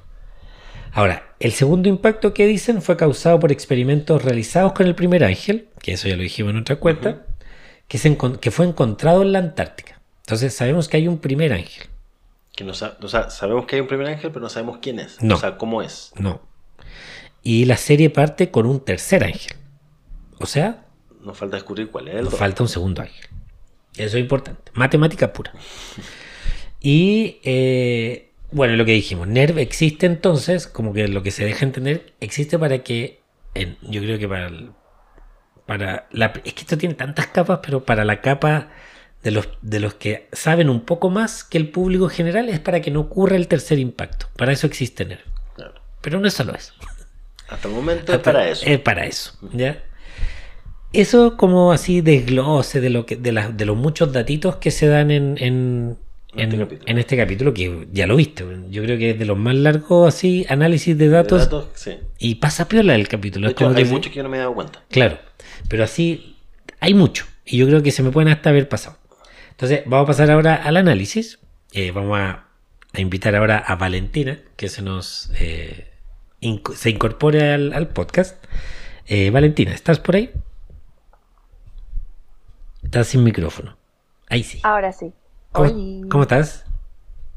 A: Ahora, el segundo impacto que dicen fue causado por experimentos realizados con el primer ángel, que eso ya lo dijimos en otra cuenta, que, se encon- que fue encontrado en la Antártica. Entonces sabemos que hay un primer ángel.
B: Que no sa- o sea, sabemos que hay un primer ángel, pero no sabemos quién es.
A: No.
B: O sea, cómo es.
A: No. Y la serie parte con un tercer ángel. O sea,
B: Nos falta descubrir cuál es el
A: Nos falta un segundo ángel. Eso es importante. Matemática pura. [laughs] Y eh, bueno, lo que dijimos, NERV existe entonces, como que lo que se deja entender, existe para que, en- yo creo que para, el- para la, es que esto tiene tantas capas, pero para la capa de los, de los que saben un poco más que el público general es para que no ocurra el tercer impacto. Para eso existe NERV.
B: Claro.
A: Pero no es solo eso.
B: Hasta el momento es para eso.
A: Es para eso, ¿ya? Eso como así desglose de lo que, de, las- de los muchos datitos que se dan en, en,
B: En este
A: en-
B: capítulo.
A: en este capítulo, que ya lo viste. Yo creo que es de los más largos así análisis de
B: De
A: datos,
B: sí.
A: y pasa piola el capítulo.
B: De hecho, hay
A: se-
B: mucho que yo no me he dado cuenta.
A: Claro, pero así hay mucho. Y yo creo que se me pueden hasta haber pasado. Entonces, vamos a pasar ahora al análisis. Eh, vamos a, a invitar ahora a Valentina, que se nos eh, inc- se incorpore al, al podcast. Eh, Valentina, ¿estás por ahí? Estás sin micrófono. Ahí sí.
D: Ahora sí.
A: ¿Cómo, estás?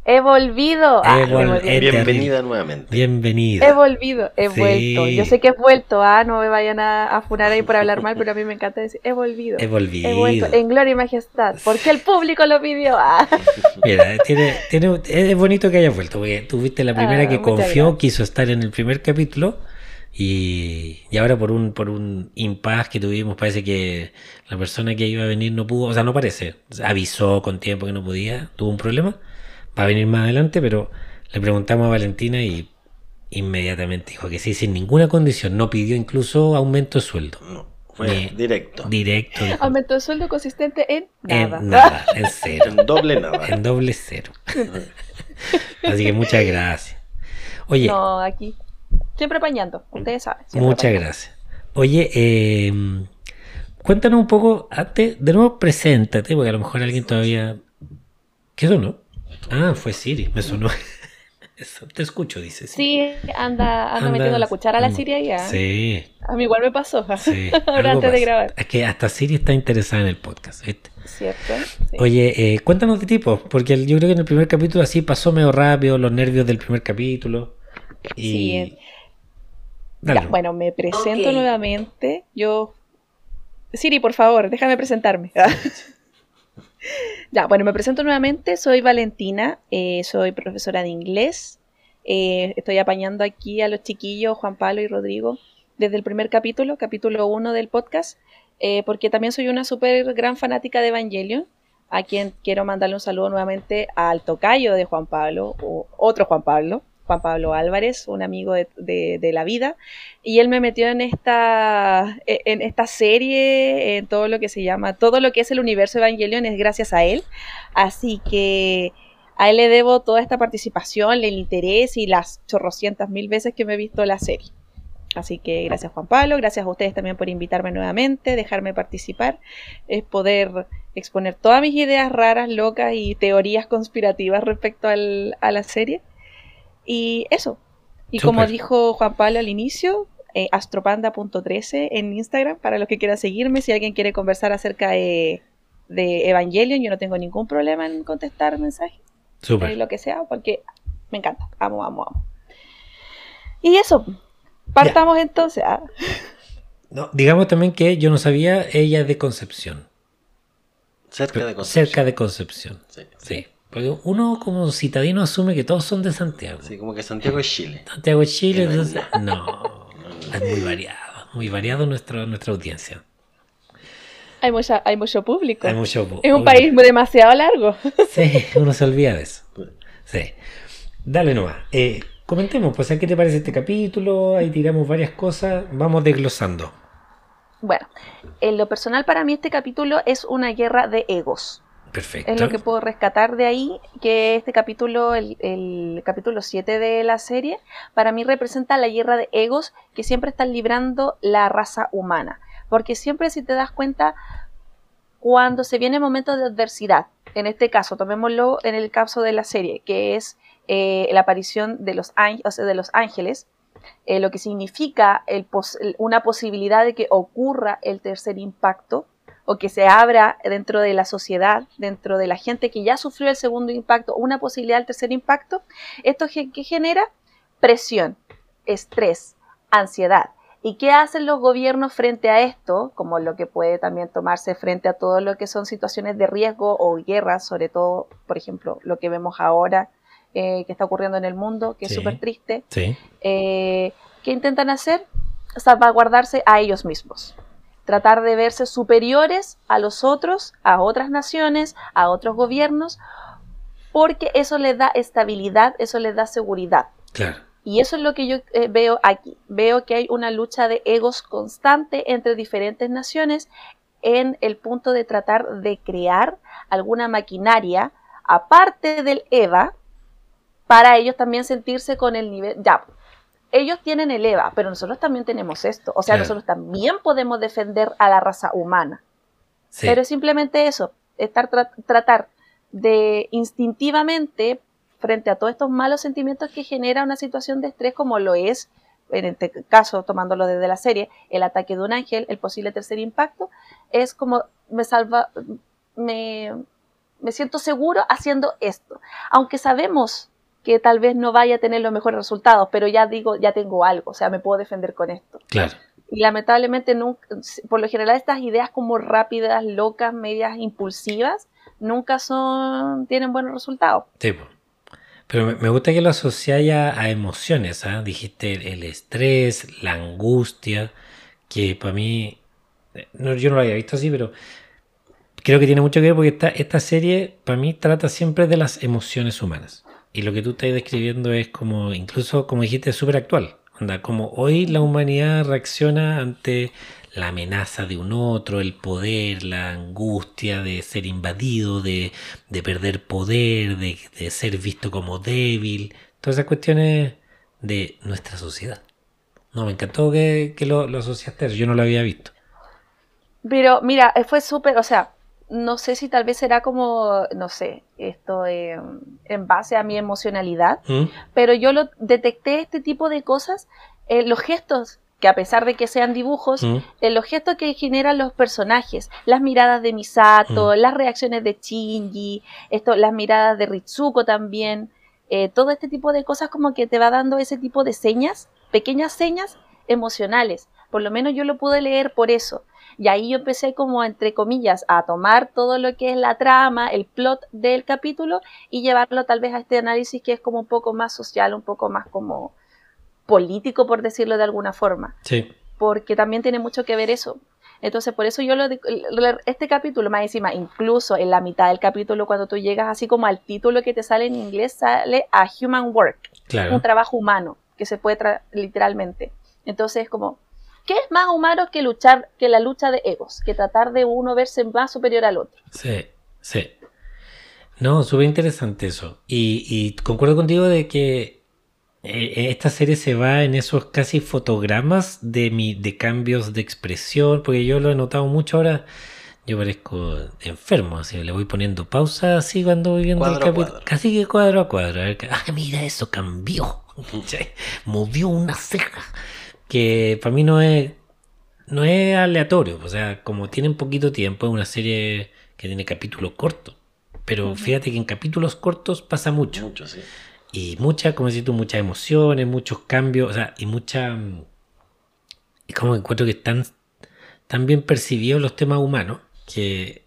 D: He volvido. Ah,
A: He
D: he
A: vol-
D: volvido.
A: he-
B: Bienvenida nuevamente.
A: Bienvenida.
D: He volvido, he
A: Sí.
D: vuelto. Yo sé que he vuelto, ah, no me vayan a, a funar ahí por hablar mal, pero a mí me encanta decir, he volvido.
A: He volvido.
D: He vuelto en gloria y majestad, porque el público lo pidió. Ah. [laughs]
A: Mira, tiene, tiene, es bonito que hayas vuelto, porque tú fuiste la primera
D: Ah,
A: que confió,
D: gracias.
A: quiso estar en el primer capítulo y, y ahora por un, por un impas que tuvimos, parece que la persona que iba a venir no pudo, o sea, no parece, avisó con tiempo que no podía, tuvo un problema, va a venir más adelante, pero le preguntamos a Valentina y inmediatamente dijo que sí, sin ninguna condición, no pidió incluso aumento de sueldo.
B: No, fue
A: Ni-
B: directo.
A: Directo. dijo,
D: Aumentó el sueldo consistente en
A: en
D: nada.
A: nada, [laughs] en cero.
B: En doble nada.
A: En doble cero. Así que muchas gracias. Oye,
D: No, aquí. Siempre apañando, ustedes saben.
A: muchas
D: apañando.
A: gracias. Oye, eh, cuéntanos un poco, antes, de nuevo, preséntate, porque a lo mejor alguien todavía... ¿Qué sonó? Ah, fue Siri, me sonó. [laughs] Eso, te escucho, dice.
D: Sí, anda, anda,
A: Anda-
D: metiendo la cuchara a la
A: anda-
D: Siria ya.
A: Sí,
D: A mí igual me pasó.
A: sí. [laughs]
D: Ahora antes de grabar.
A: Es que hasta Siri está interesada en el podcast, ¿viste?
D: ¿Cierto? Sí.
A: Oye, eh, cuéntanos de tipo, porque yo creo que en el primer capítulo así pasó medio rápido, los nervios del primer capítulo. Y...
D: Sí, eh. Ya, bueno, me presento nuevamente. Yo. Siri, por favor, déjame presentarme. [laughs] ya, bueno, me presento nuevamente. Soy Valentina, eh, soy profesora de inglés. Eh, estoy apañando aquí a los chiquillos, Juan Pablo y Rodrigo, desde el primer capítulo, capítulo 1 del podcast, eh, porque también soy una súper gran fanática de Evangelion, a quien quiero mandarle un saludo nuevamente al tocayo de Juan Pablo, o otro Juan Pablo, Juan Pablo Álvarez, un amigo de, la vida, y él me metió en esta, en esta serie, en todo lo que se llama, todo lo que es el universo Evangelion es gracias a él, así que a él le debo toda esta participación, el interés y las chorrocientas mil veces que me he visto la serie. Así que gracias Juan Pablo, gracias a ustedes también por invitarme nuevamente, dejarme participar, es poder exponer todas mis ideas raras, locas y teorías conspirativas respecto a la serie. Y eso. Y como dijo Juan Pablo al inicio, eh, astropanda.13 en Instagram para los que quieran seguirme, si alguien quiere conversar acerca de, de Evangelion, yo no tengo ningún problema en contestar mensajes eh,
A: Súper.
D: lo que sea, porque me encanta. Amo, amo, amo. Y eso, partamos entonces. ah.
A: No, digamos también que yo no sabía, ella es de Concepción.
B: Cerca de Concepción.
A: Cerca de Concepción.
B: Sí.
A: Sí. Porque uno como citadino asume que todos son de Santiago.
B: Sí, como que Santiago es Chile.
A: Santiago de Chile,
B: No es
A: entonces, no. Es muy variado. Muy variado nuestra, nuestra audiencia.
D: Hay, mucha, hay mucho público.
A: Hay mucho.
D: es un país demasiado largo. [laughs]
A: Sí, uno se olvida de eso. Sí. Dale nomás. Eh, comentemos, pues, ¿qué te parece este capítulo? Ahí tiramos varias cosas. Vamos desglosando.
D: Bueno, en lo personal para mí este capítulo es una guerra de egos. Es lo que puedo rescatar de ahí, que este capítulo, el, capítulo 7 de la serie, para mí representa la guerra de egos que siempre están librando la raza humana. Porque siempre si te das cuenta, cuando se viene momentos de adversidad, en este caso, tomémoslo en el caso de la serie, que es eh, la aparición de los, ángeles, eh, lo que significa el pos- una posibilidad de que ocurra el tercer impacto o que se abra dentro de la sociedad, dentro de la gente que ya sufrió el segundo impacto, una posibilidad del tercer impacto, esto que genera presión, estrés, ansiedad. ¿Y qué hacen los gobiernos frente a esto? Como lo que puede también tomarse frente a todo lo que son situaciones de riesgo o guerras, sobre todo, por ejemplo, lo que vemos ahora eh, que está ocurriendo en el mundo, que es súper triste.
A: Sí.
D: Eh, ¿Qué intentan hacer? Salvaguardarse a ellos mismos. Tratar de verse superiores a los otros, a otras naciones, a otros gobiernos, porque eso les da estabilidad, eso les da seguridad.
A: Claro.
D: Y eso es lo que yo eh, veo aquí. Veo que hay una lucha de egos constante entre diferentes naciones en el punto de tratar de crear alguna maquinaria aparte del EVA para ellos también sentirse con el nivel... Ya, ellos tienen el EVA, pero nosotros también tenemos esto. O sea,
A: Claro.
D: nosotros también podemos defender a la raza humana.
A: Sí.
D: Pero es simplemente eso, estar tra- tratar de instintivamente, frente a todos estos malos sentimientos que genera una situación de estrés como lo es, en este caso, tomándolo desde la serie, el ataque de un ángel, el posible tercer impacto, es como me salva, me, me siento seguro haciendo esto. Aunque sabemos que tal vez no vaya a tener los mejores resultados, pero ya digo, ya tengo algo, o sea, me puedo defender con esto.
A: Claro.
D: Y lamentablemente, nunca, por lo general, estas ideas como rápidas, locas, medias impulsivas, nunca son, tienen buenos resultados.
A: Sí. Pero me- gusta que lo asociáis a, a emociones, ¿ah? Dijiste el, el estrés, la angustia, que para mí, eh, no, yo no lo había visto así, pero creo que tiene mucho que ver porque esta, esta serie para mí trata siempre de las emociones humanas. Y lo que tú estás describiendo es como, incluso como dijiste, súper actual. Onda, como hoy la humanidad reacciona ante la amenaza de un otro, el poder, la angustia de ser invadido, de, de perder poder, de, de ser visto como débil, todas esas cuestiones de nuestra sociedad. No, me encantó que, que lo, lo asociaste, yo no lo había visto.
D: Pero mira, fue súper, o sea, no sé si tal vez será como, no sé, esto eh, en base a mi emocionalidad,
A: ¿Mm?
D: pero yo lo detecté este tipo de cosas, eh, los gestos, que a pesar de que sean dibujos,
A: ¿Mm?
D: eh, los gestos que generan los personajes, las miradas de Misato,
A: Mm.
D: las reacciones de Shinji, esto, las miradas de Ritsuko también, eh, todo este tipo de cosas como que te va dando ese tipo de señas, pequeñas señas emocionales. Por lo menos yo lo pude leer por eso. Y ahí yo empecé como, entre comillas, a tomar todo lo que es la trama, el plot del capítulo y llevarlo tal vez a este análisis que es como un poco más social, un poco más como político, por decirlo de alguna forma
A: Sí.
D: porque también tiene mucho que ver eso. Entonces, por eso yo lo este capítulo, más encima, incluso en la mitad del capítulo, cuando tú llegas así como al título que te sale en inglés, sale a Human Work,
A: Claro.
D: un trabajo humano, que se puede tra- literalmente. Entonces, como, ¿qué es más humano que luchar, que la lucha de egos? Que tratar de uno verse más superior al otro.
A: Sí, sí. No, súper interesante eso. Y, y concuerdo contigo de que eh, esta serie se va en esos casi fotogramas de, mi, de cambios de expresión, porque yo lo he notado mucho ahora. Yo parezco enfermo, así le voy poniendo pausa así cuando voy viendo el
B: Cuadro
A: capítulo. Casi que cuadro a cuadro. A ver, ah, mira eso, cambió. [laughs] Movió una ceja. Que para mí no es, no es aleatorio. O sea, como tienen poquito tiempo, es una serie que tiene capítulos cortos. Pero fíjate que en capítulos cortos pasa mucho.
B: Mucho, sí.
A: Y muchas, como decís tú, muchas emociones, muchos cambios, o sea, y mucha... Es como que encuentro que están tan bien percibidos los temas humanos que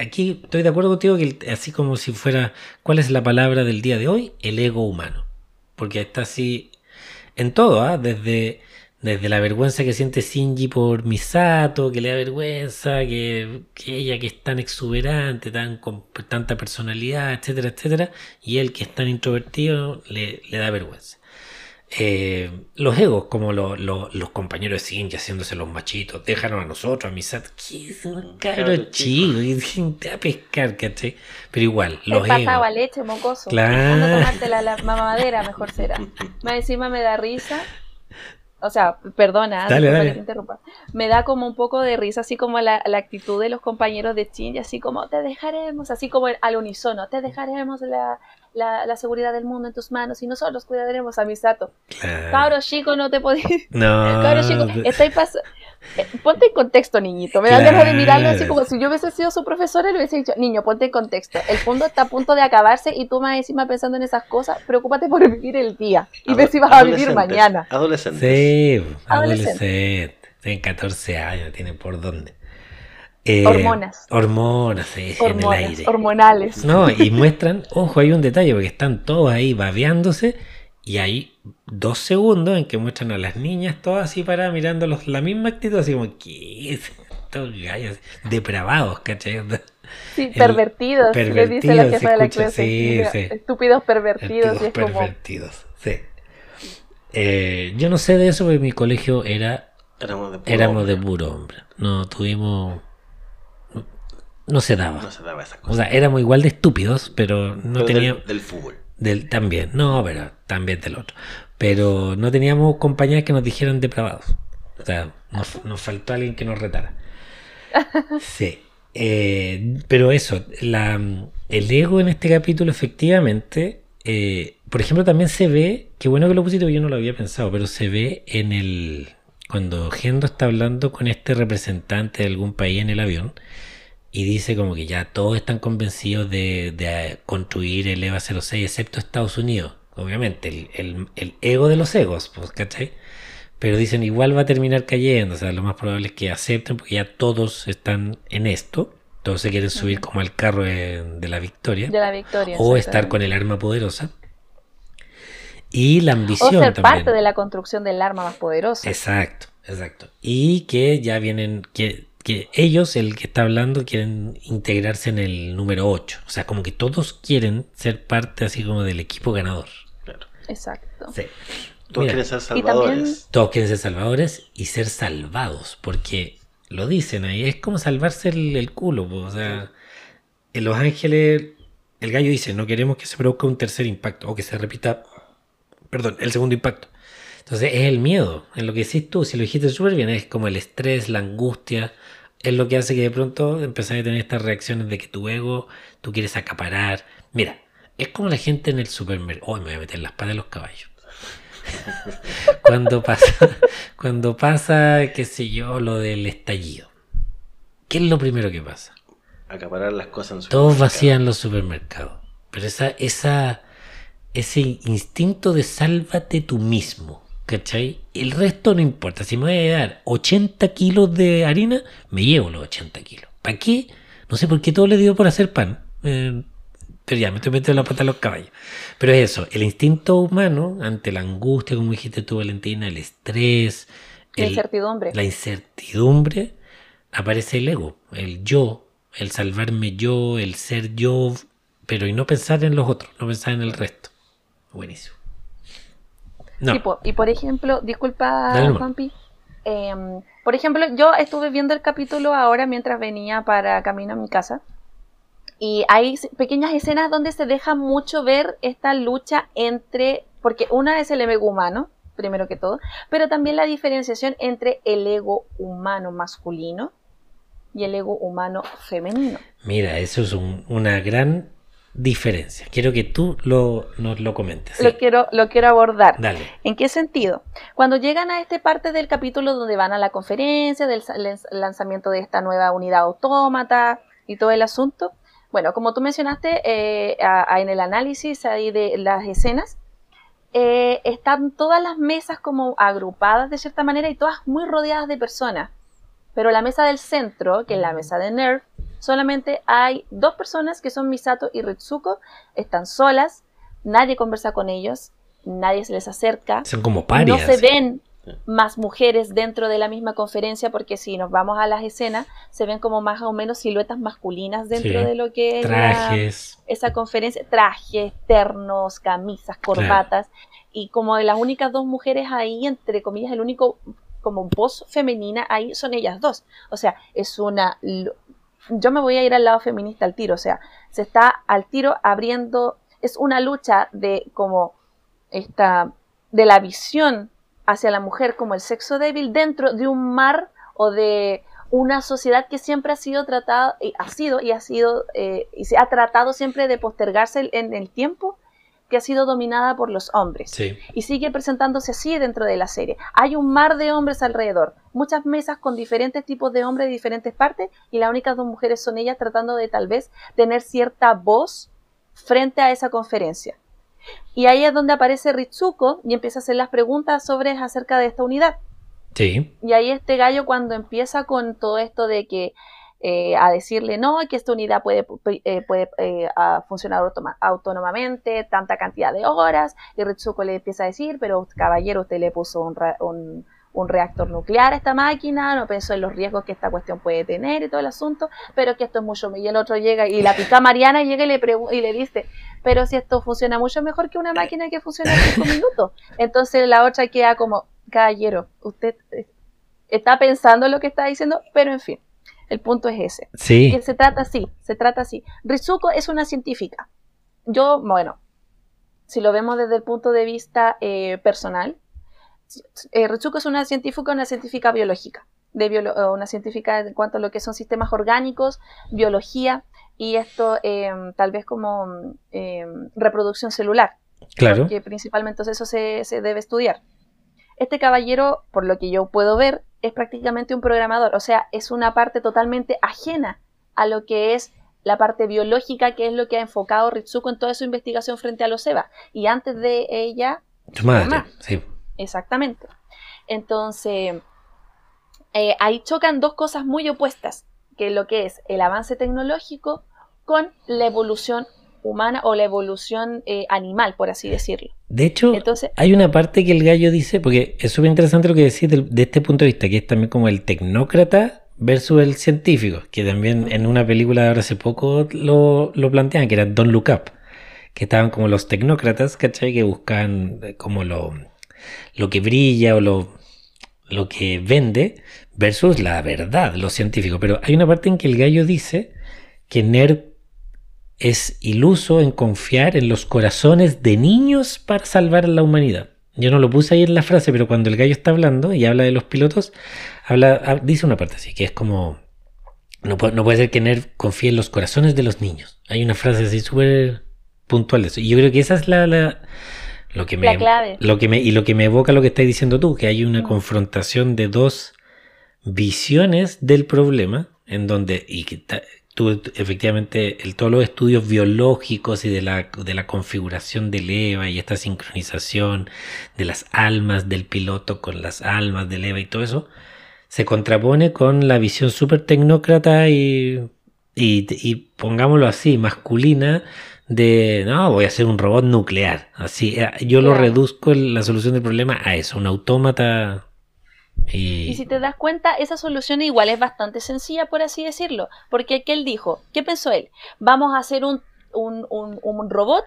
A: aquí estoy de acuerdo contigo que así como si fuera, ¿cuál es la palabra del día de hoy? El ego humano. Porque está así en todo, ¿ah? Desde, desde la vergüenza que siente Shinji por Misato, que le da vergüenza, que, que ella que es tan exuberante, tan con tanta personalidad, etcétera, etcétera, y él que es tan introvertido, le, le da vergüenza. Eh, los egos, como lo- lo- los compañeros de Shinji haciéndose los machitos, déjanos a nosotros, a Misato, que es un cabro chico, y te va a pescar, ¿cachai? Pero igual, los
D: pasado a
A: egos.
D: leche, mocoso.
A: Claro.
D: A tomarte la, la mamadera, mejor será. [laughs] Más encima me da risa. O sea, perdona,
A: Dale,
D: disculpa
A: dale.
D: que te interrumpa. Me da como un poco de risa, así como la, la actitud de los compañeros de Shinji, así como te dejaremos, así como al unísono, te dejaremos la, la, la seguridad del mundo en tus manos y nosotros cuidaremos a Misato.
A: Claro.
D: Cabro chico, no te podías.
A: No.
D: Cabro chico, estáis pas- [laughs] Ponte en contexto, niñito. Me da ganas de mirarlo así
A: Claro.
D: como si yo hubiese sido su profesora y le hubiese dicho, niño, ponte en contexto. El mundo está a punto de acabarse y tú más encima pensando en esas cosas, preocúpate por vivir el día y ver si vas a vivir mañana.
B: Adolescentes.
A: Sí,
D: Adolescente.
A: adolescente. Tienen 14 años, tienen por dónde. Eh,
D: Hormonas.
A: Hormonas, sí, en el
D: Hormonas,
A: aire.
D: hormonales.
A: No, y muestran, ojo, hay un detalle, porque están todos ahí babeándose y hay dos segundos en que muestran a las niñas todas así paradas mirándolos la misma actitud, así como, ¿qué es? Estos gallos depravados, ¿cachai?
D: Sí,
A: el-
D: pervertidos, le dice la
A: pervertidos,
D: jefa de la clase.
A: sí,
D: Mira,
A: sí.
D: Estúpidos pervertidos. Y es como,
A: pervertidos, sí. Eh, yo no sé de eso porque mi colegio era
B: Éramos de puro
A: éramos de
B: hombre.
A: puro hombre. No tuvimos. no- No se daba.
B: No se daba esa
A: O
B: cosa.
A: sea, éramos igual de estúpidos, pero no
B: Pero
A: teníamos.
B: del, del fútbol.
A: Del, también, no, pero también del otro. Pero no teníamos compañeras que nos dijeran depravados. O sea, nos, nos faltó alguien que nos retara. [laughs] Sí. Eh, pero eso, la, el ego en este capítulo, efectivamente, eh, por ejemplo, también se ve, qué bueno que lo pusiste, yo no lo había pensado, pero se ve en el. Cuando Gendo está hablando con este representante de algún país en el avión, y dice como que ya todos están convencidos de, de construir el EVA 06, excepto Estados Unidos. Obviamente, el, el- el ego de los egos, pues, ¿cachai? Pero dicen igual va a terminar cayendo, o sea, lo más probable es que acepten porque ya todos están en esto, todos se quieren subir como al carro de, de la victoria,
D: de la victoria.
A: o estar con el arma poderosa. Y la
D: O
A: ambición
D: ser
A: también.
D: parte de la construcción del arma más poderosa.
A: Exacto, exacto. Y que ya vienen, que, que ellos, el que está hablando, quieren integrarse en el número 8. O sea, como que todos quieren ser parte así como del equipo ganador.
B: Claro.
D: Exacto.
A: Sí.
B: Todos
A: Mira,
B: quieren ser
D: también-
B: salvadores.
A: todos quieren ser salvadores y ser salvados, porque lo dicen ahí, es como salvarse el, el culo. po, O sea, en Los Ángeles, el gallo dice, no queremos que se produzca un tercer impacto o que se repita, perdón, el segundo impacto. Entonces es el miedo, en lo que decís tú, si lo dijiste súper bien, es como el estrés, la angustia, es lo que hace que de pronto empezás a tener estas reacciones de que tu ego, tú quieres acaparar. Mira, es como la gente en el supermercado. Hoy me voy a meter las patas de los caballos. [laughs] cuando pasa, [laughs] cuando pasa, qué sé yo, lo del estallido. ¿Qué es lo primero que pasa?
B: Acaparar las cosas en su
A: Todos vacían los supermercados. Pero esa, esa, ese instinto de sálvate tú mismo, ¿cachai? El resto no importa. Si me voy a dar 80 kilos de harina, me llevo los 80 kilos. ¿Para qué? No sé por qué todo le dio por hacer pan. Eh, pero ya, me estoy metiendo la pata a los caballos. Pero es eso, el instinto humano ante la angustia, como dijiste tú, Valentina, el estrés,
D: La incertidumbre.
A: la incertidumbre, aparece el ego, el yo, el salvarme yo, el ser yo, pero y no pensar en los otros, no pensar en el resto. Buenísimo. No,
D: Sí, po. y por ejemplo, disculpa. Juanpi. em, por ejemplo, yo estuve viendo el capítulo ahora mientras venía para camino a mi casa. Y hay pequeñas escenas donde se deja mucho ver esta lucha entre, porque una es el ego humano, primero que todo, pero también la diferenciación entre el ego humano masculino y el ego humano femenino.
A: mira, eso es un- una gran diferencia. Quiero que tú lo, nos lo comentes. sí.
D: Lo, quiero, lo quiero abordar.
A: Dale.
D: ¿En qué sentido? Cuando llegan a esta parte del capítulo donde van a la conferencia del lanzamiento de esta nueva unidad autómata y todo el asunto, bueno, como tú mencionaste eh, a- a- en el análisis ahí de las escenas, eh, están todas las mesas como agrupadas de cierta manera y todas muy rodeadas de personas. Pero la mesa del centro, que es la mesa de Nerf, solamente hay dos personas que son Misato y Ritsuko, están solas, nadie conversa con ellos, nadie se les acerca,
A: Son como
D: no
A: parias.
D: se ven más mujeres dentro de la misma conferencia porque si nos vamos a las escenas se ven como más o menos siluetas masculinas dentro
A: Sí.
D: de lo que es la-
A: Trajes.
D: esa conferencia, trajes, ternos, camisas, corbatas y como las únicas dos mujeres ahí, entre comillas, el único como voz femenina ahí son ellas dos. O sea, es una... Yo me voy a ir al lado feminista al tiro, o sea, se está al tiro abriendo, es una lucha de como esta, de la visión hacia la mujer como el sexo débil dentro de un mar o de una sociedad que siempre ha sido tratada, ha sido y ha sido, eh, y se ha tratado siempre de postergarse en el tiempo, que ha sido dominada por los hombres
A: Sí.
D: y sigue presentándose así dentro de la serie. Hay un mar de hombres alrededor, muchas mesas con diferentes tipos de hombres de diferentes partes y las únicas dos mujeres son ellas tratando de tal vez tener cierta voz frente a esa conferencia. Y ahí es donde aparece Ritsuko y empieza a hacer las preguntas sobre acerca de esta unidad.
A: Sí.
D: Y ahí este gallo cuando empieza con todo esto de que eh, a decirle no, que esta unidad puede, eh, puede eh, funcionar autónomamente, tanta cantidad de horas, y Ritsuko le empieza a decir, pero caballero, usted le puso un, un- un reactor nuclear a esta máquina, no pensó en los riesgos que esta cuestión puede tener y todo el asunto, pero que esto es mucho, y el otro llega, y la pica Mariana llega y le, y le dice, pero si esto funciona mucho mejor que una máquina que funciona en cinco minutos. Entonces la otra queda como, caballero, usted eh, está pensando en lo que está diciendo, pero en fin, el punto es ese.
A: Sí.
D: Que se trata así, se trata así. Ritsuko es una científica. Yo, bueno, si lo vemos desde el punto de vista eh, personal, eh, Ritsuko es una científica, una científica biológica, de biolo- eh, una científica en cuanto a lo que son sistemas orgánicos, biología y esto eh, tal vez como eh, reproducción celular
A: Claro.
D: que principalmente eso se, se debe estudiar. Este caballero, por lo que yo puedo ver, es prácticamente un programador, o sea, es una parte totalmente ajena a lo que es la parte biológica, que es lo que ha enfocado Ritsuko en toda su investigación frente a los EVA. Y antes de ella,
A: Tu madre.
D: mamá.
A: Sí.
D: exactamente. Entonces, eh, ahí chocan dos cosas muy opuestas, que es lo que es el avance tecnológico con la evolución humana o la evolución eh, animal, por así decirlo.
A: De hecho,
D: Entonces,
A: hay una parte que el gallo dice, porque es súper interesante lo que decís de, este punto de vista, que es también como el tecnócrata versus el científico, que también en una película de ahora hace poco lo, lo planteaban, que era Don't Look Up, que estaban como los tecnócratas, ¿cachai? Que buscan eh, como lo, lo que brilla o lo, lo que vende versus la verdad, lo científico. Pero hay una parte en que el gallo dice que Nerd es iluso en confiar en los corazones de niños para salvar a la humanidad. Yo no lo puse ahí en la frase, pero cuando el gallo está hablando y habla de los pilotos, habla, ah, dice una parte así, que es como, no, puede- no puede ser que Nerv confíe en los corazones de los niños. Hay una frase así súper puntual de eso. Y yo creo que esa es la, la- lo que me,
D: La clave.
A: lo que me, y lo que me evoca lo que estás diciendo tú, que hay una
D: Mm.
A: confrontación de dos visiones del problema, en donde, y que ta- tú efectivamente, el, todos los estudios biológicos y de la, de la configuración del EVA y esta sincronización de las almas del piloto con las almas del EVA y todo eso, se contrapone con la visión súper tecnócrata y, y, y pongámoslo así, masculina, de no, voy a hacer un robot nuclear. Así, eh, yo lo reduzco la solución del problema a eso, un autómata. Y,
D: Y si te das cuenta, esa solución igual es bastante sencilla, por así decirlo. Porque ¿qué él dijo? ¿Qué pensó él? Vamos a hacer un, un, un- un robot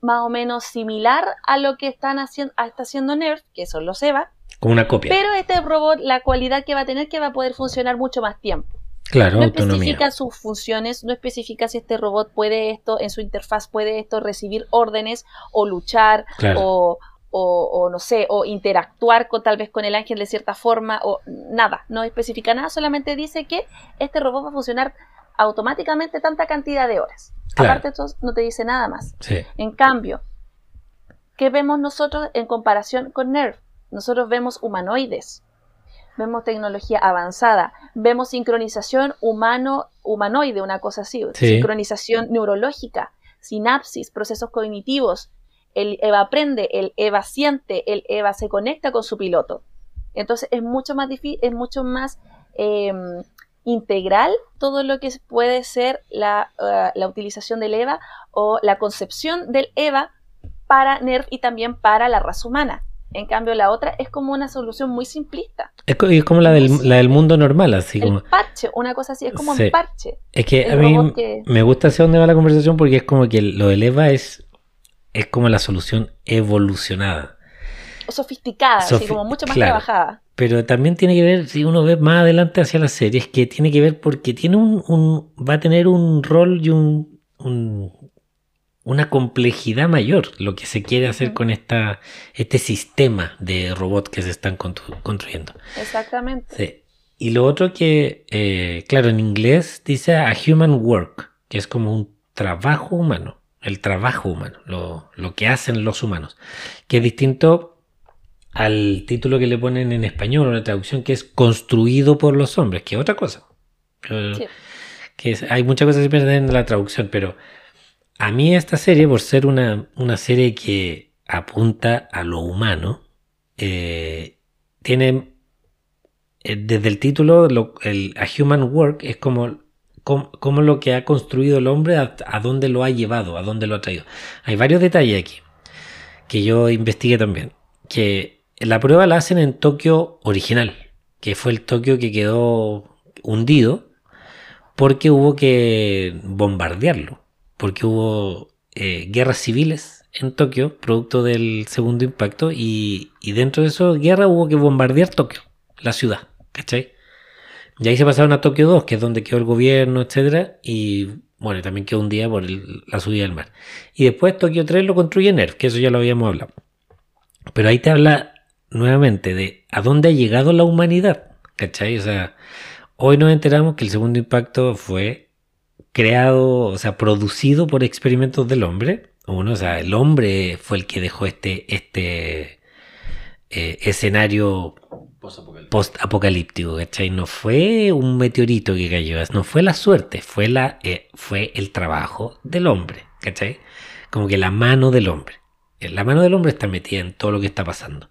D: más o menos similar a lo que están haciendo, está haciendo Nerf, que son los EVA.
A: como una copia.
D: Pero este robot, la cualidad que va a tener que va a poder funcionar mucho más tiempo.
A: claro,
D: No
A: autonomía.
D: especifica sus funciones, no especifica si este robot puede esto, en su interfaz puede esto, recibir órdenes o luchar
A: Claro.
D: o, o, o no sé, o interactuar con tal vez con el ángel de cierta forma o nada, no especifica nada, solamente dice que este robot va a funcionar automáticamente tanta cantidad de horas.
A: Claro.
D: Aparte de esto, no te dice nada más.
A: Sí.
D: En cambio, ¿qué vemos nosotros en comparación con Nerf? Nosotros vemos humanoides, vemos tecnología avanzada, vemos sincronización humano-humanoide, una cosa así,
A: Sí.
D: sincronización neurológica, sinapsis, procesos cognitivos. El EVA aprende, el EVA siente, el EVA se conecta con su piloto. Entonces es mucho más difícil, es mucho más eh, integral todo lo que puede ser la, uh, la utilización del EVA o la concepción del EVA para NERF y también para la raza humana. En cambio, la otra es como una solución muy simplista.
A: Es, co- es como la del, la del mundo normal, así como.
D: El parche, una cosa así, es como
A: Sí.
D: un parche.
A: Es que
D: el
A: a mí
D: que-
A: me gusta hacia dónde va la conversación porque es como que lo del EVA es, es como la solución evolucionada.
D: Sofisticada, así
A: Sofi-
D: como mucho más
A: claro.
D: trabajada.
A: Pero también tiene que ver, si uno ve más adelante hacia las series, que tiene que ver porque tiene un, un- va a tener un rol y un, un- una complejidad mayor lo que se quiere hacer con esta, este sistema de robots que se están constru- construyendo.
D: Exactamente.
A: Sí. Y lo otro que, eh, claro, en inglés dice a human work, que es como un trabajo humano, el trabajo humano, lo, lo que hacen los humanos, que es distinto al título que le ponen en español o la traducción que es construido por los hombres, que es otra cosa.
D: Sí.
A: que es- hay muchas cosas que se pierden en la traducción, pero a mí esta serie, por ser una, una serie que apunta a lo humano, eh, tiene eh, desde el título, lo- el, A Human Work es como, como lo que ha construido el hombre, a, dónde lo ha llevado, a dónde lo ha traído. Hay varios detalles aquí que yo investigué también. Que la prueba la hacen en Tokio original, que fue el Tokio que quedó hundido porque hubo que bombardearlo, porque hubo eh, guerras civiles en Tokio, producto del segundo impacto, y, y dentro de eso guerra hubo que bombardear Tokio, la ciudad, ¿cachai? Y ahí se pasaron a Tokio 2, que es donde quedó el gobierno, etcétera, y bueno, también quedó un día por la subida del mar. Y después Tokio 3 lo construye NERF, que eso ya lo habíamos hablado. Pero ahí te habla nuevamente de a dónde ha llegado la humanidad, ¿cachai? O sea, hoy nos enteramos que el segundo impacto fue creado, o sea, producido por experimentos del hombre. Uno, o sea, el hombre fue el que dejó este, este eh, escenario
B: Post-apocalipsis.
A: post-apocalíptico, ¿cachai? No fue un meteorito que cayó, no fue la suerte, fue, la, eh, fue el trabajo del hombre, ¿cachai? Como que la mano del hombre. Eh, La mano del hombre está metida en todo lo que está pasando.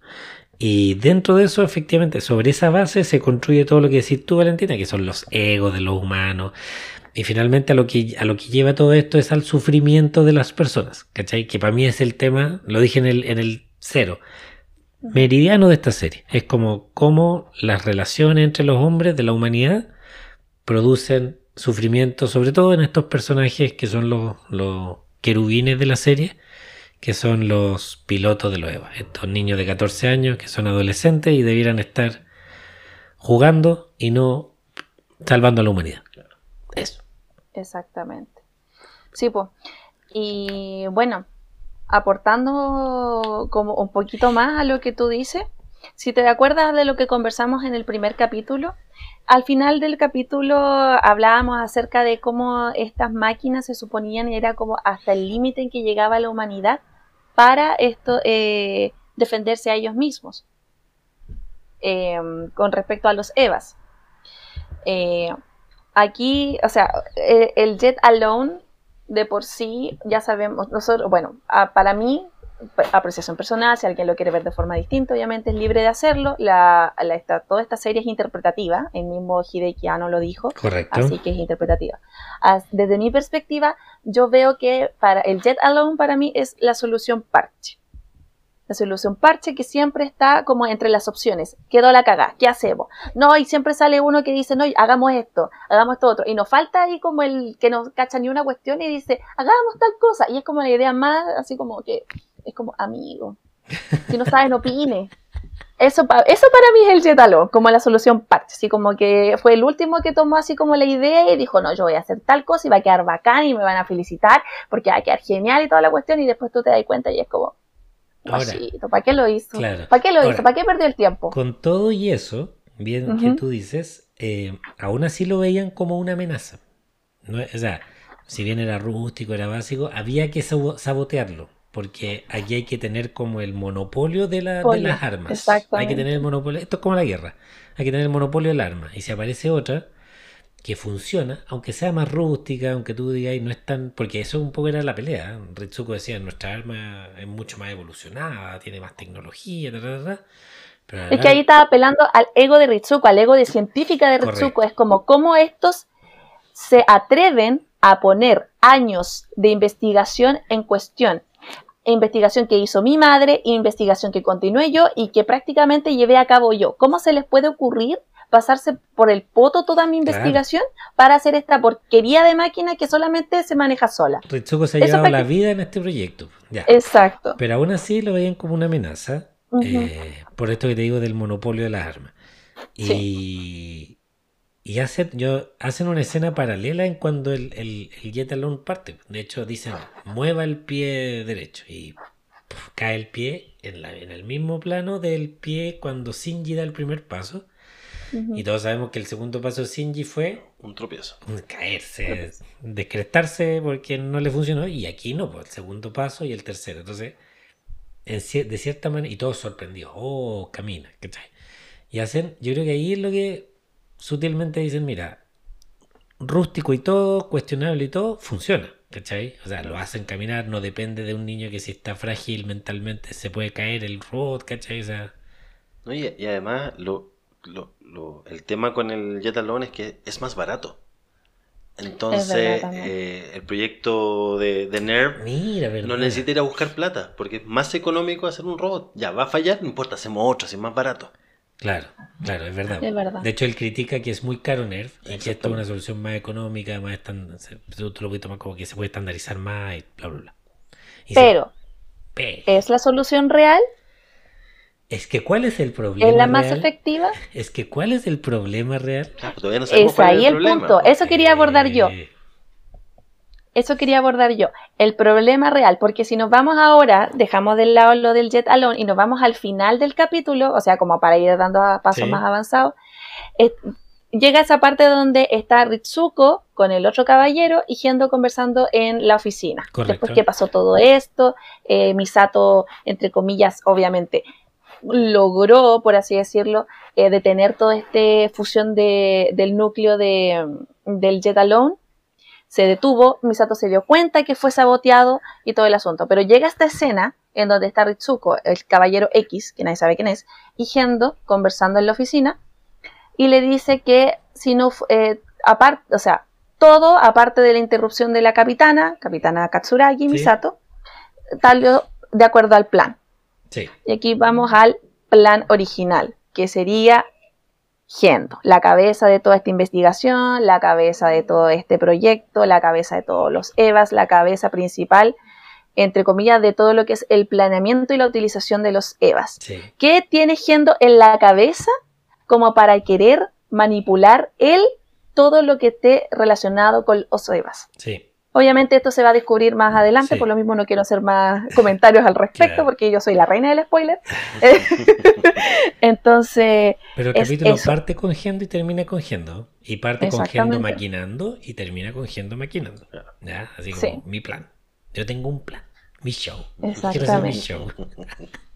A: Y dentro de eso, efectivamente, sobre esa base se construye todo lo que decís tú, Valentina, que son los egos de los humanos. Y finalmente a lo que, a lo que lleva todo esto es al sufrimiento de las personas, ¿cachai? Que para mí es el tema, lo dije en el, en el cero, meridiano de esta serie. Es como cómo las relaciones entre los hombres de la humanidad producen sufrimiento, sobre todo en estos personajes que son los, los querubines de la serie, que son los pilotos de los EVA. Estos niños de 14 años que son adolescentes y debieran estar jugando y no salvando a la humanidad. Eso.
D: Exactamente. Sí, pues. Y bueno, aportando como un poquito más a lo que tú dices, si te acuerdas de lo que conversamos en el primer capítulo, al final del capítulo hablábamos acerca de cómo estas máquinas se suponían era como hasta el límite en que llegaba la humanidad para esto eh, defenderse a ellos mismos em, con respecto a los Evas. Eh, aquí, o sea, el, el Jet Alone de por sí, ya sabemos, nosotros, bueno, para mí, apreciación personal, si alguien lo quiere ver de forma distinta, obviamente es libre de hacerlo. La, esta, toda esta serie es interpretativa, el mismo Hideki Anno lo dijo,
A: Correcto.
D: así que es interpretativa. Desde mi perspectiva, yo veo que para el Jet Alone para mí es la solución parche la solución parche que siempre está como entre las opciones. Quedó la cagada, ¿qué hacemos? No, y siempre sale uno que dice, no, hagamos esto, hagamos esto otro. Y nos falta ahí como el que no cacha ni una cuestión y dice, hagamos tal cosa. Y es como la idea más, así como que, es como, amigo, si no sabes, no opine. Eso, eso para mí es el Jetalo, como la solución parche, así como que fue el último que tomó así como la idea y dijo, no, yo voy a hacer tal cosa y va a quedar bacán y me van a felicitar porque va a quedar genial y toda la cuestión y después tú te das cuenta y es como, ¿para qué lo hizo? ¿Para qué lo hizo? ¿Para qué perdió el tiempo?
A: Con todo y eso, bien que tú dices, eh, aún así lo veían como una amenaza. o sea, si bien era rústico, era básico, había que sabotearlo. Porque aquí hay que tener como el monopolio de, la, de las armas. Hay que tener el monopolio. Esto es como la guerra. Hay que tener el monopolio del arma. Y si aparece otra, que funciona, aunque sea más rústica, aunque tú digas, no es tan. Porque eso un poco era la pelea. Ritsuko decía: nuestra arma es mucho más evolucionada, tiene más tecnología,
D: Pero es que ahí estaba apelando al ego de Ritsuko, al ego de científica de Ritsuko. Es como cómo estos se atreven a poner años de investigación en cuestión. Investigación que hizo mi madre, investigación que continué yo y que prácticamente llevé a cabo yo. ¿Cómo se les puede ocurrir pasarse por el poto toda mi investigación para hacer esta porquería de máquina que solamente se maneja sola.
A: Ritsuko se ha llevado la vida en este proyecto.
D: Exacto.
A: Pero aún así lo veían como una amenaza, eh, por esto que te digo del monopolio de las armas. Y, y hacen, yo, hacen una escena paralela en cuando el, el, el Jet Alone parte. De hecho, dicen, mueva el pie derecho y cae el pie en, la, en el mismo plano del pie cuando Shinji da el primer paso y todos sabemos que el segundo paso de Shinji fue
B: un tropiezo.
A: Caerse, descrestarse porque no le funcionó. Y aquí no, pues el segundo paso y el tercero. Entonces, de cierta manera, y todos sorprendidos, oh, camina, ¿cachai? Y hacen, yo creo que ahí es lo que sutilmente dicen, mira, rústico y todo, cuestionable y todo, funciona, ¿cachai? O sea, lo hacen caminar, no depende de un niño que si está frágil mentalmente se puede caer el robot, ¿cachai? O sea...
B: No, y, y además lo, lo, el tema con el Jet Alone es que es más barato. Entonces, eh, el proyecto de, de NERV no necesita ir a buscar plata, porque es más económico hacer un robot. Ya, va a fallar, no importa, hacemos otro, si es más barato.
A: Claro, claro, es verdad. De hecho, él critica que es muy caro NERV y que esto es una solución más económica, más tú lo puedes tomar como que se puede estandarizar más y bla, bla, bla.
D: pero, ¿es la solución real?
A: Es que ¿cuál es el problema?
D: ¿Es la más efectiva?
A: Es que ¿cuál es el problema real?
B: todavía no es
D: ahí el, punto. Eso quería abordar yo. Eh. Eso quería abordar yo. El problema real, porque si nos vamos ahora, dejamos del lado lo del Jet Alone y nos vamos al final del capítulo, o sea, como para ir dando pasos más avanzados, llega esa parte donde está Ritsuko con el otro caballero y Gendo conversando en la oficina. Después que pasó todo esto, eh, Misato, entre comillas, obviamente, logró, por así decirlo, eh, detener toda esta fusión del núcleo de, del Jet Alone. Se detuvo, Misato se dio cuenta que fue saboteado y todo el asunto. Pero llega esta escena en donde está Ritsuko, el caballero X, que nadie sabe quién es, y Gendo conversando en la oficina, y le dice que si no, eh, aparte, o sea, todo aparte de la interrupción de la capitana, capitana Katsuragi, Misato, tal de acuerdo al plan. Y aquí vamos al plan original, que sería Gendo, la cabeza de toda esta investigación, la cabeza de todo este proyecto, la cabeza de todos los EVAs, la cabeza principal, entre comillas, de todo lo que es el planeamiento y la utilización de los EVAs. ¿Qué tiene Gendo en la cabeza como para querer manipular él todo lo que esté relacionado con los EVAs?
A: Sí.
D: Obviamente esto se va a descubrir más adelante,
A: Sí.
D: por lo mismo no quiero hacer más [laughs] comentarios al respecto,
A: Claro.
D: porque yo soy la reina del spoiler. [laughs] [laughs] Entonces,
A: Pero el capítulo parte con Gendo y termina con Gendo. Y parte
D: Exactamente.
A: maquinando y termina con Gendo maquinando. ¿Ya? Así como
D: Sí.
A: mi plan. Yo tengo un plan. Mi show. Quiero hacer mi
D: Exactamente.
A: show.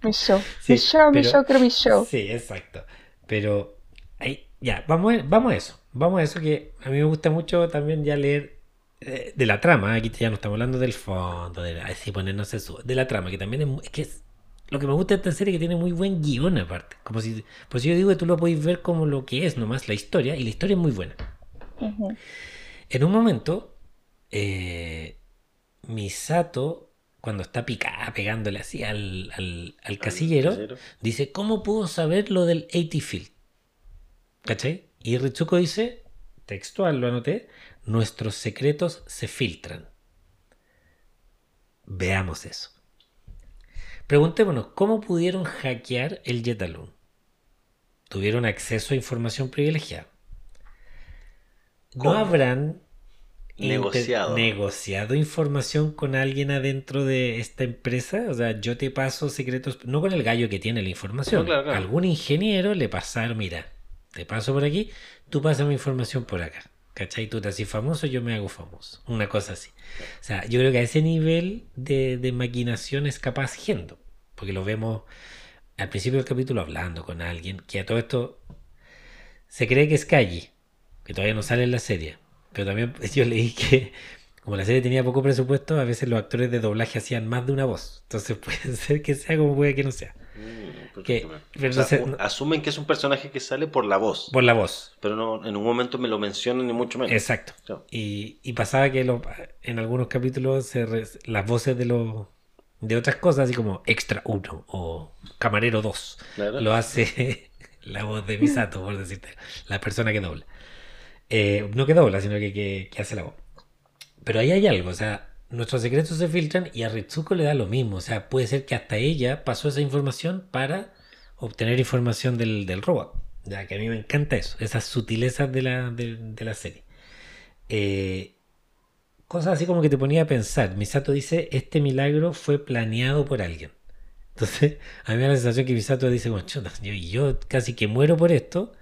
D: mi show,
A: Sí,
D: mi show, mi show, quiero mi show.
A: Sí, exacto. Pero ahí, ya, vamos vamos a eso. Vamos a eso que a mí me gusta mucho también ya leer eh, de la trama. Aquí ya no estamos hablando del fondo, de la- así ponernos eso. De la trama, que también es, es que es lo que me gusta de esta serie que tiene muy buen guion aparte. Como si, pues yo digo que tú lo podéis ver como lo que es nomás la historia, y la historia es muy buena. En un momento, eh, Misato, cuando está picada, pegándole así al, al- al casillero,
B: casillero.
A: dice, ¿cómo pudo saber lo del 80 Field? ¿Cachai? Y Ritsuko dice, textual lo anoté, nuestros secretos se filtran. Veamos eso. Preguntémonos, ¿cómo pudieron hackear el Jetalun? ¿Tuvieron acceso a información privilegiada? ¿No habrán
B: Negociado.
A: negociado información con alguien adentro de esta empresa? O sea, yo te paso secretos, no con el gallo que tiene la información.
B: No, claro, claro.
A: Algún ingeniero le pasaron, mira, te paso por aquí, tú pasas mi información por acá. ¿Cachai? Tú te haces famoso, yo me hago famoso. Una cosa así. O sea, yo creo que a ese nivel de, de maquinación es capaz Gendo. Porque lo vemos al principio del capítulo hablando con alguien que a todo esto se cree que es Kaji, que todavía no sale en la serie. Pero también [laughs] yo leí que como la serie tenía poco presupuesto, a veces los actores de doblaje hacían más de una voz. Entonces [laughs] puede ser que sea como puede que no sea.
B: Mm, perfecto.
A: Que-
B: O sea, asumen que es un personaje que sale por la voz,
A: Por la voz.
B: pero no en un momento me lo mencionan ni mucho menos.
A: Exacto. Y, y pasaba que lo- en algunos capítulos se re- las voces de los de otras cosas, así como Extra 1 o Camarero 2,
B: Claro.
A: lo hace [laughs] la voz de Misato, por decirte, la persona que dobla. Eh, no que dobla, sino que, que- que hace la voz. Pero ahí hay algo, o sea, nuestros secretos se filtran y a Ritsuko le da lo mismo. O sea, puede ser que hasta ella pasó esa información para obtener información del, del robot. Ya que a mí me encanta eso, esas sutilezas de la, de, de la serie. Eh, cosas así como que te ponía a pensar. Misato dice, este milagro fue planeado por alguien. Entonces, [laughs] a mí me da la sensación que Misato dice, "Chuta, yo, yo casi que muero por esto.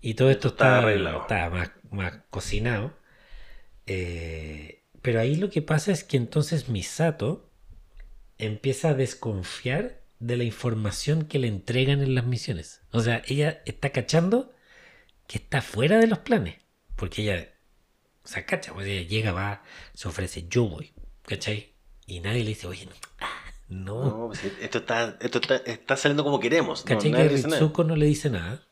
A: Y todo esto
B: Esto
A: está,
B: está arreglado.
A: está más, más cocinado. Eh, pero ahí lo que pasa es que entonces Misato empieza a desconfiar de la información que le entregan en las misiones. O sea, ella está cachando que está fuera de los planes. Porque ella, o sea, cacha, pues ella llega, va, se ofrece, yo voy, ¿cachai? Y nadie le dice, oye, no, ah, no.
B: No, pues, esto está, esto está, está saliendo como queremos. No,
A: ¿Cachai?
B: nadie
A: que. Ritsuko no le dice nada.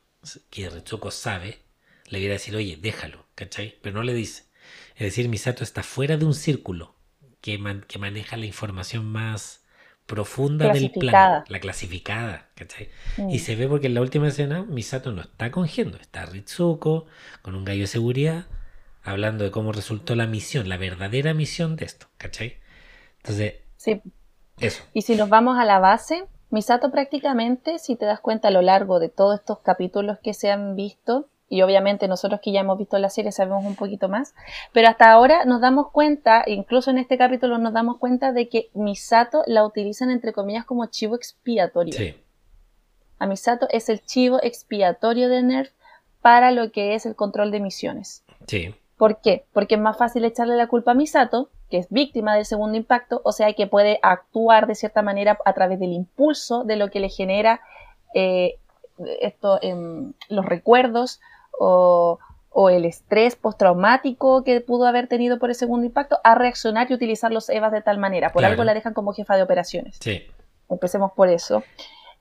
A: Que Ritsuko sabe. Le viene a decir, oye, déjalo, ¿cachai? Pero no le dice. Es decir, Misato está fuera de un círculo que, man- que maneja la información más profunda del plan. La clasificada, ¿cachai?
D: Mm.
A: Y se ve porque en la última escena Misato no está con Gendo, está Ritsuko con un gallo de seguridad hablando de cómo resultó la misión, la verdadera misión de esto, ¿cachai? Entonces,
D: Sí.
A: eso.
D: Y si nos vamos a la base, Misato prácticamente, si te das cuenta a lo largo de todos estos capítulos que se han visto, y obviamente nosotros que ya hemos visto la serie sabemos un poquito más, pero hasta ahora nos damos cuenta, incluso en este capítulo nos damos cuenta de que Misato la utilizan entre comillas como chivo expiatorio.
A: Sí,
D: A Misato es el chivo expiatorio de Nerf para lo que es el control de misiones.
A: sí,
D: ¿Por qué? Porque es más fácil echarle la culpa a Misato, que es víctima del segundo impacto, o sea que puede actuar de cierta manera a través del impulso de lo que le genera eh, esto, los recuerdos o, o el estrés postraumático que pudo haber tenido por el segundo impacto, a reaccionar y utilizar los EVAs de tal manera. Por
A: Claro.
D: algo la dejan como jefa de operaciones.
A: sí.
D: Empecemos por eso.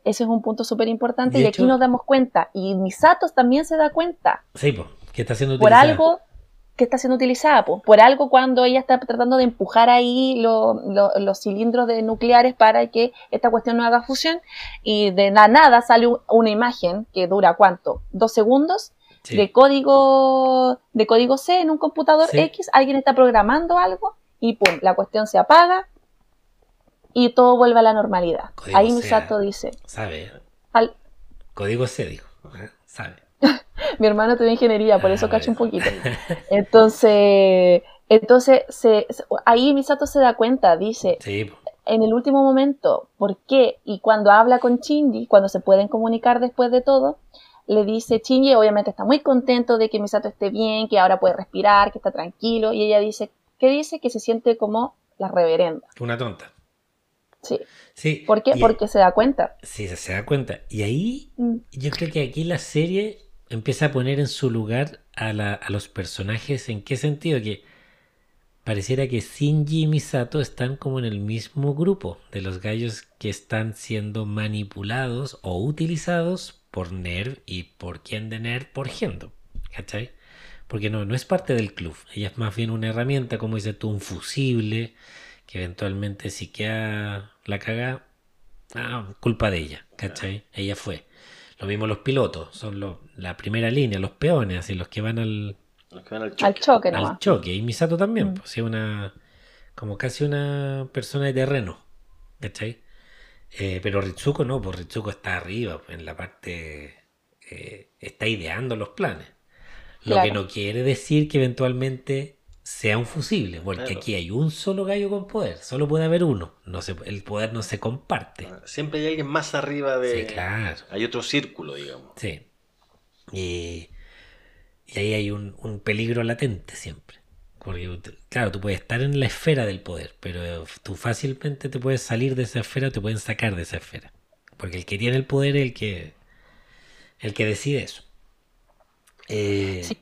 D: Ese es un punto súper importante y
A: hecho-
D: aquí nos damos cuenta, y Misato también se da cuenta,
A: Sí, po, que está siendo
D: por
A: utilizada.
D: algo que está siendo utilizada, po. por algo cuando ella está tratando de empujar ahí lo- lo- los cilindros de nucleares para que esta cuestión no haga fusión y de la nada sale un- una imagen que dura cuánto, dos segundos
A: Sí.
D: de código de código C en un computador
A: Sí.
D: X, alguien está programando algo y pum, la cuestión se apaga y todo vuelve a la normalidad.
A: Código
D: ahí Misato dice,
A: Sabe.
D: al-
A: Código C, dijo. ¿eh? Sabe. [laughs]
D: mi hermano estudió ingeniería, por eso
A: Ah,
D: cacho un poquito. [laughs] Entonces, Entonces, se, ahí Misato se da cuenta, dice,
A: Sí,
D: en el último momento, ¿por qué? Y cuando habla con Shinji, cuando se pueden comunicar después de todo, le dice, Shinji obviamente está muy contento de que Misato esté bien, que ahora puede respirar, que está tranquilo, y ella dice, ¿qué dice? Que se siente como la reverenda.
A: una tonta.
D: Sí.
A: Sí.
D: ¿Por qué?
A: y-
D: Porque se da cuenta.
A: Sí, se, se da cuenta. Y ahí
D: Mm,
A: yo creo que aquí la serie empieza a poner en su lugar a, la- a los personajes. ¿En qué sentido? Que pareciera que Shinji y Misato están como en el mismo grupo de los gallos que están siendo manipulados o utilizados por Nerv y por quien de Nerv por Gendo. ¿Cachai? Porque no, no es parte del club. Ella es más bien una herramienta, como dices tú, un fusible que eventualmente si queda la caga, ah, culpa de ella, ¿cachai? Ella fue. Lo mismo los pilotos, son los- la primera línea, los peones, así los que van al,
B: Los que van al
D: al
B: choque.
D: choque
A: al
D: nomás.
A: choque. Y Misato también,
D: Mm.
A: pues, sí, una, como casi una persona de terreno, ¿cachai? Eh, pero Ritsuko no, pues Ritsuko está arriba, pues, en la parte, eh, está ideando los planes. Lo que no quiere decir que eventualmente sea un fusible, porque
B: Claro.
A: aquí hay un solo gallo con poder, solo puede haber uno, no se, el poder no se comparte.
B: Siempre hay alguien más arriba de.
A: Sí, claro.
B: Hay otro círculo, digamos.
A: Sí. Y, y ahí hay un, un peligro latente siempre. Porque, claro, tú puedes estar en la esfera del poder, pero tú fácilmente te puedes salir de esa esfera o te pueden sacar de esa esfera. Porque el que tiene el poder es el que, el que decide eso. Eh,
D: sí.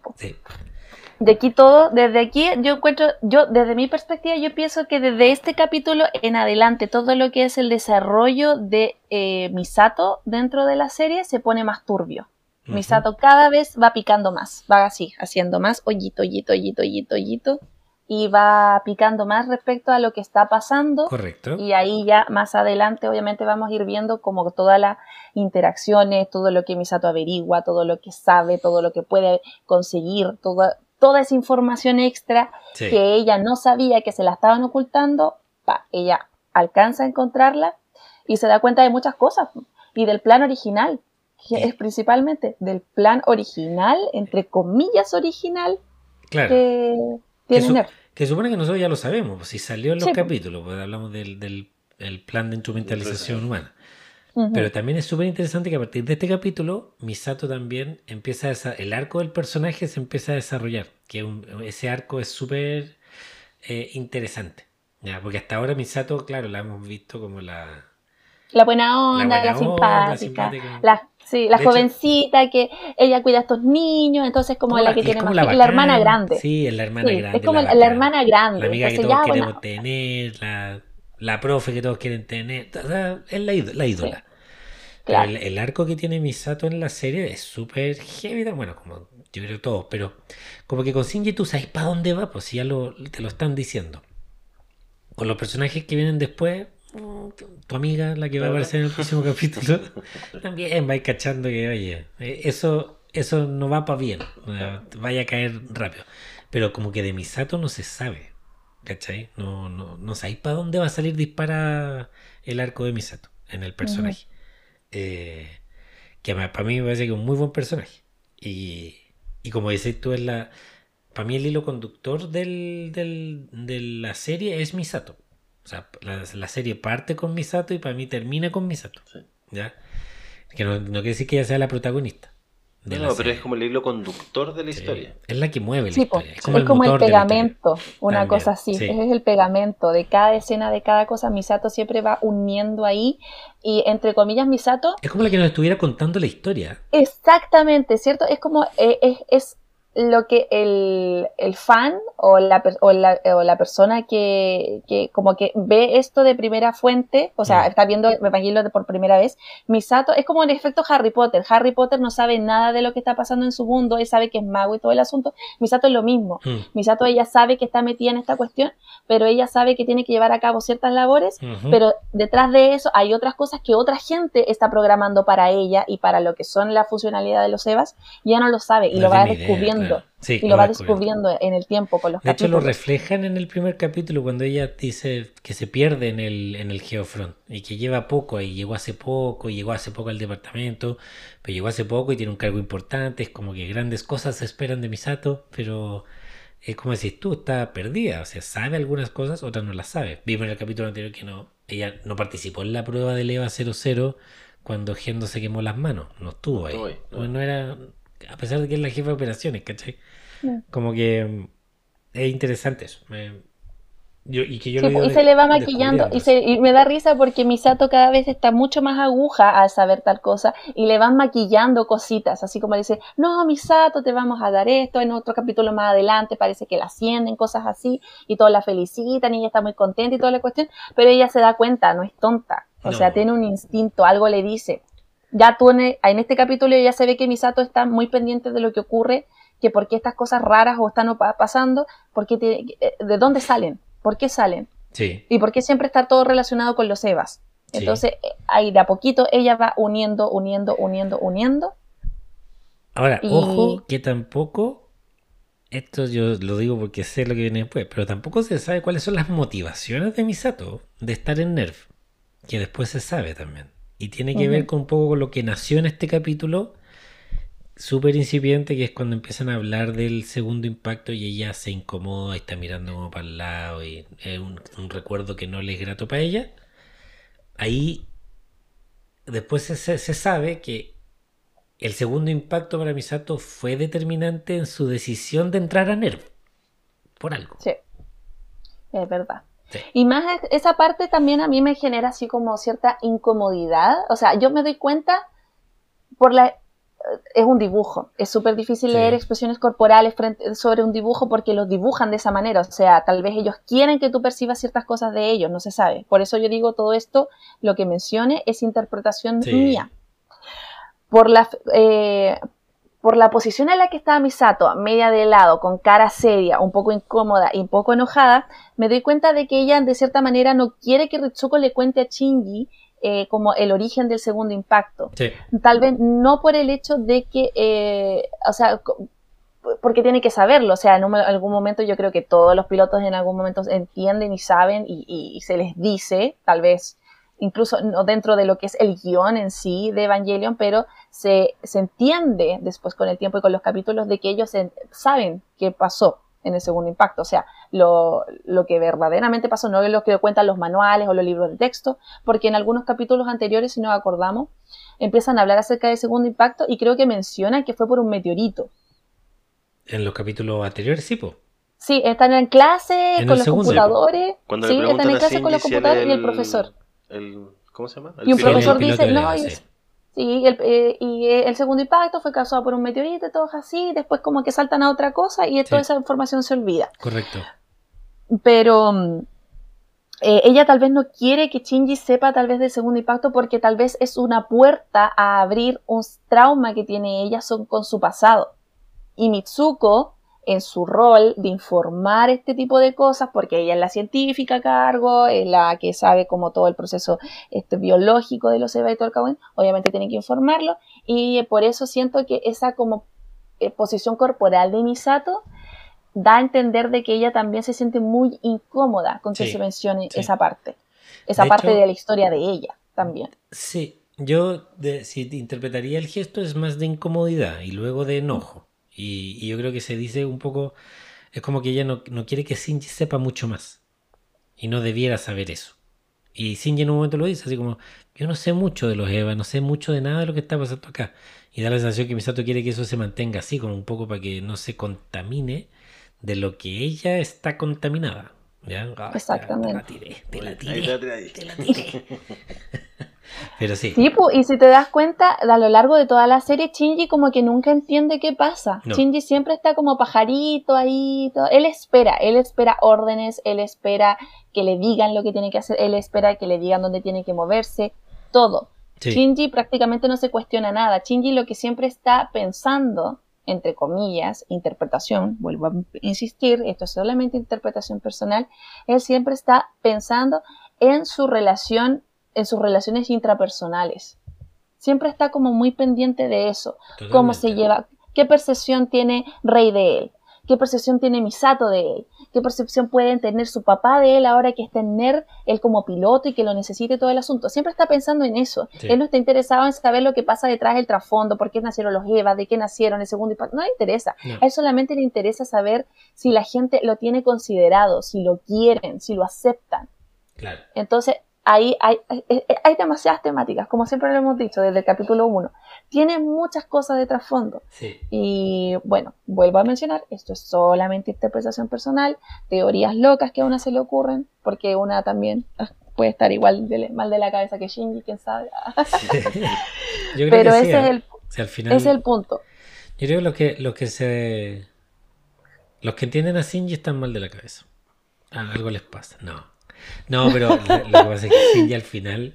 D: De aquí todo, desde aquí yo encuentro, yo desde mi perspectiva, yo pienso que desde este capítulo en adelante, todo lo que es el desarrollo de eh, Misato dentro de la serie se pone más turbio. Misato cada vez va picando más, va así, haciendo más hoyito, hoyito, hoyito, hoyito, hoyito, y va picando más respecto a lo que está pasando.
A: Correcto.
D: Y ahí ya más adelante obviamente vamos a ir viendo como todas las interacciones, todo lo que Misato averigua, todo lo que sabe, todo lo que puede conseguir, toda, toda esa información extra
A: Sí.
D: que ella no sabía que se la estaban ocultando, pa, ella alcanza a encontrarla y se da cuenta de muchas cosas y del plan original, que es principalmente del plan original, entre comillas original,
A: Claro.
D: que tiene
A: su-
D: Nerf.
A: Que supone que nosotros ya lo sabemos, pues, si salió en los
D: Sí, pues.
A: capítulos, pues hablamos del, del el plan de instrumentalización humana.
D: Ujú.
A: Pero también es súper interesante que a partir de este capítulo, Misato también empieza a el arco del personaje se empieza a desarrollar. Que un- ese arco es súper eh, interesante. ¿ya? Porque hasta ahora Misato, claro, la hemos visto como la.
D: La buena onda, la,
A: buena onda,
D: simpática,
A: simpática.
D: la, sí, la
A: De hecho-
D: jovencita que ella cuida a estos niños, entonces como la que tiene
A: como
D: más
A: la
D: hermana grande.
A: Sí, es la hermana
D: Sí,
A: grande.
D: es como la, hermana grande.
A: La amiga que todos
D: ya,
A: queremos
D: bueno,
A: tener, la, la profe que todos quieren tener. O sea, es la, ído- la ídola. Pero
D: claro.
A: el, el arco que tiene Misato en la serie es súper heavy. Bueno, como yo creo todos, pero como que con Shinji tú sabes para dónde va, pues ya lo, te lo están diciendo. Con los personajes que vienen después, tu amiga, la que va a aparecer en el próximo [laughs] capítulo, también va a ir cachando que, oye, eh, eso, eso no va para bien, vaya a caer rápido. Pero como que de Misato no se sabe, ¿cachai? No, no, no sabéis para dónde va a salir dispara el arco de Misato en el personaje. Eh, que para mí me parece que es un muy buen personaje. Y, y como dices tú, es la. Para mí el hilo conductor del, del- de la serie es Misato. O sea, la, la serie parte con Misato y para mí termina con Misato.
B: Sí.
A: ¿Ya? Que no, no quiere decir que ella sea la protagonista. de
B: No,
A: la
B: no, pero
A: serie.
B: es como el hilo conductor de la
A: Sí,
B: historia.
A: Es la que mueve la
D: Sí,
A: historia.
D: es como, el,
A: la historia.
D: pegamento, una
A: También,
D: cosa así. Ese es el pegamento de cada escena, de cada cosa. Misato siempre va uniendo ahí. Y entre comillas, Misato,
A: Es como la que nos estuviera contando la historia.
D: exactamente, ¿cierto? Es como, eh, es, es lo que el, el fan o la, o la, o la persona que, que como que ve esto de primera fuente, o sea, está viendo Evangelion de por primera vez, Misato es como el efecto Harry Potter. Harry Potter no sabe nada de lo que está pasando en su mundo, él sabe que es mago y todo el asunto. Misato es lo mismo.
A: Mm.
D: Misato ella sabe que está metida en esta cuestión, pero ella sabe que tiene que llevar a cabo ciertas labores, pero detrás de eso hay otras cosas que otra gente está programando para ella y para lo que son la funcionalidad de los EVAs, y ella no lo sabe y
A: No
D: lo va descubriendo.
A: Sí,
D: Y lo va descubriendo en el tiempo con los
A: De hecho, lo
D: capítulos.
A: reflejan en el primer capítulo cuando ella dice que se pierde en el, en el Geofront y que lleva poco y llegó hace poco y llegó hace poco al departamento, pero llegó hace poco y tiene un cargo importante. Es como que grandes cosas se esperan de Misato, pero es como decís tú, está perdida. O sea, sabe algunas cosas, otras no las sabe. Vimos en el capítulo anterior que no, ella no participó en la prueba del EVA 00 cuando Gendo se quemó las manos. No estuvo ahí.
B: estuvo ahí, no.
A: No, no era, a pesar de que es la jefa de operaciones, ¿cachai?
D: Mm.
A: Como que mm, es interesante eso. Me- yo- y que yo
D: Sí, y se le va maquillando y, se, y me da risa porque Misato cada vez está mucho más aguja al saber tal cosa y le van maquillando cositas, así como le dice, no, Misato, te vamos a dar esto, en otro capítulo más adelante parece que la ascienden, cosas así, y todos la felicitan y ella está muy contenta y toda la cuestión, pero ella se da cuenta, no es tonta, o
A: No.
D: sea, tiene un instinto, algo le dice. Ya tú en, en este capítulo ya se ve que Misato está muy pendiente de lo que ocurre, que por qué estas cosas raras o están pa- pasando, porque de dónde salen, por qué salen.
A: Sí,
D: ¿Y por qué siempre está todo relacionado con los Evas?
A: Sí.
D: Entonces, eh, ahí de a poquito ella va uniendo, uniendo, uniendo, uniendo.
A: Ahora,
D: Y-
A: ojo que tampoco, esto yo lo digo porque sé lo que viene después, pero tampoco se sabe cuáles son las motivaciones de Misato de estar en Nerf, que después se sabe también. Y tiene que ver con un poco con lo que nació en este capítulo, súper incipiente, que es cuando empiezan a hablar del segundo impacto y ella se incomoda y está mirando como para el lado y es un, un recuerdo que no le es grato para ella. Ahí después se, se- se sabe que el segundo impacto para Misato fue determinante en su decisión de entrar a Nerv. Por algo.
D: Sí, es verdad.
A: Sí.
D: Y más es- esa parte también a mí me genera así como cierta incomodidad. O sea, yo me doy cuenta por la... Es un dibujo. Es súper difícil
A: Sí.
D: leer expresiones corporales frente, sobre un dibujo porque los dibujan de esa manera. O sea, tal vez ellos quieren que tú percibas ciertas cosas de ellos, no se sabe. Por eso yo digo todo esto, lo que mencione es interpretación
A: Sí.
D: mía. Por la, eh, por la posición en la que estaba Misato, media de lado, con cara seria, un poco incómoda y un poco enojada, me doy cuenta de que ella de cierta manera no quiere que Ritsuko le cuente a Shinji eh, como el origen del segundo impacto.
A: Sí.
D: Tal vez no por el hecho de que, eh, o sea, porque tiene que saberlo, o sea, en un- algún momento yo creo que todos los pilotos en algún momento entienden y saben y, y- y se les dice, tal vez incluso no dentro de lo que es el guion en sí de Evangelion, pero se, se entiende después con el tiempo y con los capítulos de que ellos en- saben qué pasó en el segundo impacto, o sea, lo, lo que verdaderamente pasó, no es lo que cuentan los manuales o los libros de texto, porque en algunos capítulos anteriores, si nos acordamos, empiezan a hablar acerca del segundo impacto y creo que mencionan que fue por un meteorito.
A: En los capítulos anteriores, sí, po.
D: Sí, están en clase
A: En
D: con los
A: segundo.
D: computadores.
B: Cuando
D: sí, están
B: preguntan
D: en
B: a
D: clase con los computadores y el- profesor.
B: El- ¿Cómo se llama?
D: Y un
B: piloto.
D: profesor
A: el
D: dice, no,
A: Eva,
D: y,
A: sí.
D: el, eh, y eh, el segundo impacto fue causado por un meteorito y todo así, después como que saltan a otra cosa y toda
A: Sí.
D: esa información se olvida.
A: Correcto.
D: Pero mm, eh, ella tal vez no quiere que Shinji sepa tal vez del segundo impacto porque tal vez es una puerta a abrir un trauma que tiene ella son, con su pasado. Y Mitsuko, en su rol de informar este tipo de cosas, porque ella es la científica a cargo, es la que sabe como todo el proceso este, biológico de los Eva obviamente tiene que informarlo, y por eso siento que esa como eh, posición corporal de Misato da a entender de que ella también se siente muy incómoda con que
A: Sí,
D: se mencione
A: sí.
D: esa parte, esa
A: De
D: parte
A: hecho-
D: de la historia de ella también.
A: Sí, yo de- si te interpretaría el gesto es más de incomodidad y luego de enojo. Y, yo creo que se dice un poco, es como que ella no, no quiere que Shinji sepa mucho más. Y no debiera saber eso. Y Shinji en un momento lo dice, así como, yo no sé mucho de los Eva, no sé mucho de nada de lo que está pasando acá. Y da la sensación que Misato quiere que eso se mantenga así, como un poco para que no se contamine de lo que ella está contaminada. ¿Ya? Ah,
D: Exactamente.
A: Te la tiré, te la tiré,
B: te la tiré ahí.
A: te la tiré. Pero sí.
D: Sí, pu, y si te das cuenta, a lo largo de toda la serie, Shinji como que nunca entiende qué pasa.
A: No.
D: Shinji siempre está como pajarito ahí. todo. Él espera, él espera órdenes, él espera que le digan lo que tiene que hacer, él espera que le digan dónde tiene que moverse, todo.
A: Sí.
D: Shinji prácticamente no se cuestiona nada. Shinji lo que siempre está pensando, entre comillas, interpretación, vuelvo a insistir, esto es solamente interpretación personal, él siempre está pensando en su relación, en sus relaciones intrapersonales. Siempre está como muy pendiente de eso. Cómo se lleva, qué percepción tiene Rey de él, ¿Qué percepción tiene Misato de él? ¿Qué percepción puede tener su papá de él ahora que está en NER, él como piloto y que lo necesite todo el asunto? Siempre está pensando en eso.
A: Sí.
D: Él no está interesado en saber lo que pasa detrás del trasfondo, por qué nacieron los Eva, de qué nacieron el segundo impacto. No le interesa.
A: No.
D: A él solamente le interesa saber si la gente lo tiene considerado, si lo quieren, si lo aceptan.
A: Claro.
D: Entonces, ahí hay, hay, hay demasiadas temáticas, como siempre lo hemos dicho desde el capítulo 1. Tiene muchas cosas de trasfondo.
A: Sí.
D: Y bueno, vuelvo a mencionar, esto es solamente interpretación personal, teorías locas que a una se le ocurren, porque una también ah, puede estar igual de, mal de la cabeza que Shinji, quién sabe. [laughs]
A: Yo creo
D: Pero
A: que
D: ese,
A: ¿eh?
D: es el,
A: sea, al final,
D: es el punto.
A: yo creo que los que, los que se. Los que entienden a Shinji están mal de la cabeza. Algo les pasa. No. No, pero [laughs] lo, lo que pasa es que Shinji al final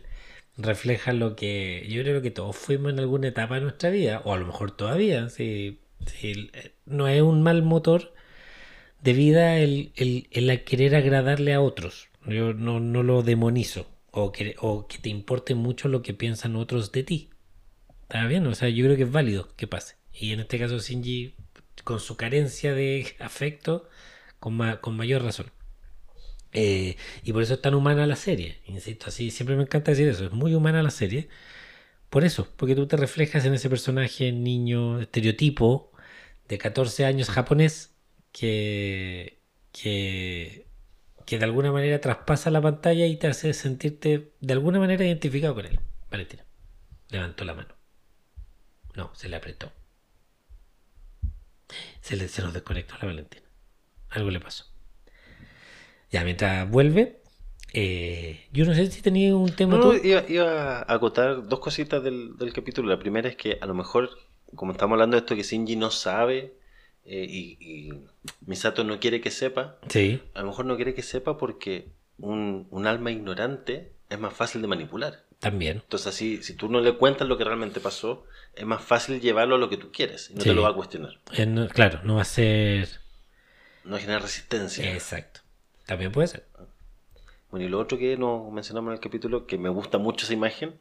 A: refleja lo que yo creo que todos fuimos en alguna etapa de nuestra vida, o a lo mejor todavía. Si, si no es un mal motor de vida el, el, el querer agradarle a otros. Yo no, no lo demonizo. O que, o que te importe mucho lo que piensan otros de ti. Está bien, o sea, yo creo que es válido que pase. Y en este caso Shinji, con su carencia de afecto, con, ma- con mayor razón. Eh, y por eso es tan humana la serie. Insisto, así siempre me encanta decir eso. Es muy humana la serie. Por eso, porque tú te reflejas en ese personaje niño estereotipo de 14 años japonés que, que, que de alguna manera traspasa la pantalla y te hace sentirte de alguna manera identificado con él. Valentina. Levantó la mano. No, se le apretó. Se, le, se nos desconectó la Valentina. Algo le pasó. Ya, mientras vuelve, eh, yo no sé si tenía un tema
B: No, iba, iba a acotar dos cositas del, del capítulo. La primera es que a lo mejor, como estamos hablando de esto que Shinji no sabe eh, y, y Misato no quiere que sepa,
A: Sí,
B: a lo mejor no quiere que sepa porque un, un alma ignorante es más fácil de manipular.
A: también.
B: Entonces así, si tú no le cuentas lo que realmente pasó, es más fácil llevarlo a lo que tú quieres y no
A: Sí.
B: te lo va a cuestionar.
A: Eh, no- claro, no va a ser.
B: No genera resistencia.
A: Exacto. También puede ser.
B: Bueno, y lo otro que no mencionamos en el capítulo, que me gusta mucho esa imagen,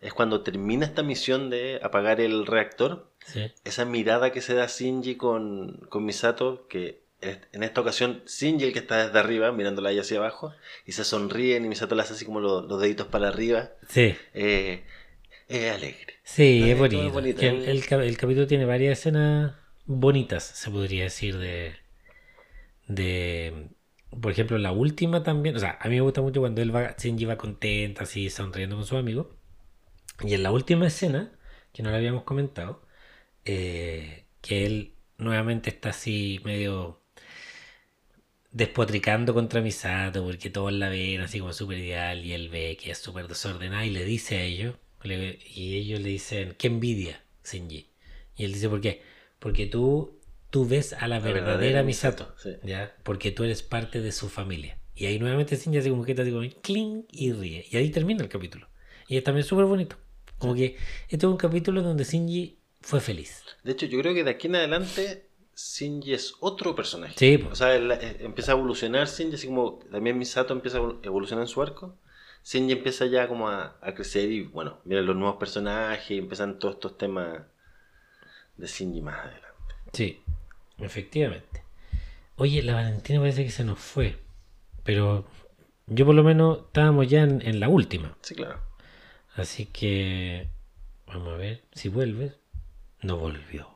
B: es cuando termina esta misión de apagar el reactor,
A: Sí.
B: esa mirada que se da Shinji con, con Misato, que en esta ocasión Shinji el que está desde arriba, mirándola ahí hacia abajo, y se sonríen y Misato le hace así como lo- los deditos para arriba.
A: Sí.
B: Eh, es alegre.
A: Sí,
B: Ay,
A: es bonito.
B: es bonito.
A: Que El, el el capítulo tiene varias escenas bonitas, se podría decir, de. de por ejemplo, la última también. O sea, a mí me gusta mucho cuando él va, Shinji va contenta, así, sonriendo con su amigo. Y en la última escena, que no la habíamos comentado, eh, que él nuevamente está así medio despotricando contra Misato porque todos la ven así como súper ideal y él ve que es súper desordenada y le dice a ellos y ellos le dicen qué envidia Shinji y él dice ¿por qué? porque tú tú ves a la
B: La
A: verdadera,
B: verdadera
A: Misato,
B: Misato, sí.
A: ¿ya? porque tú eres parte de su familia y ahí nuevamente Shinji hace como que está así como clink y ríe y ahí termina el capítulo y es también súper bonito como que este es un capítulo donde Shinji fue feliz
B: De hecho, yo creo que de aquí en adelante Shinji es otro personaje.
A: Sí, po.
B: O sea, él, eh, empieza a evolucionar Shinji, así como también Misato empieza a evol- evolucionar en su arco. Shinji empieza ya como a, a crecer y bueno, miren los nuevos personajes y empiezan todos estos temas de Shinji más adelante.
A: Sí, efectivamente. Oye, la Valentina parece que se nos fue. Pero yo por lo menos estábamos ya en, en la última.
B: Sí, claro.
A: Así que vamos a ver si vuelve. No volvió.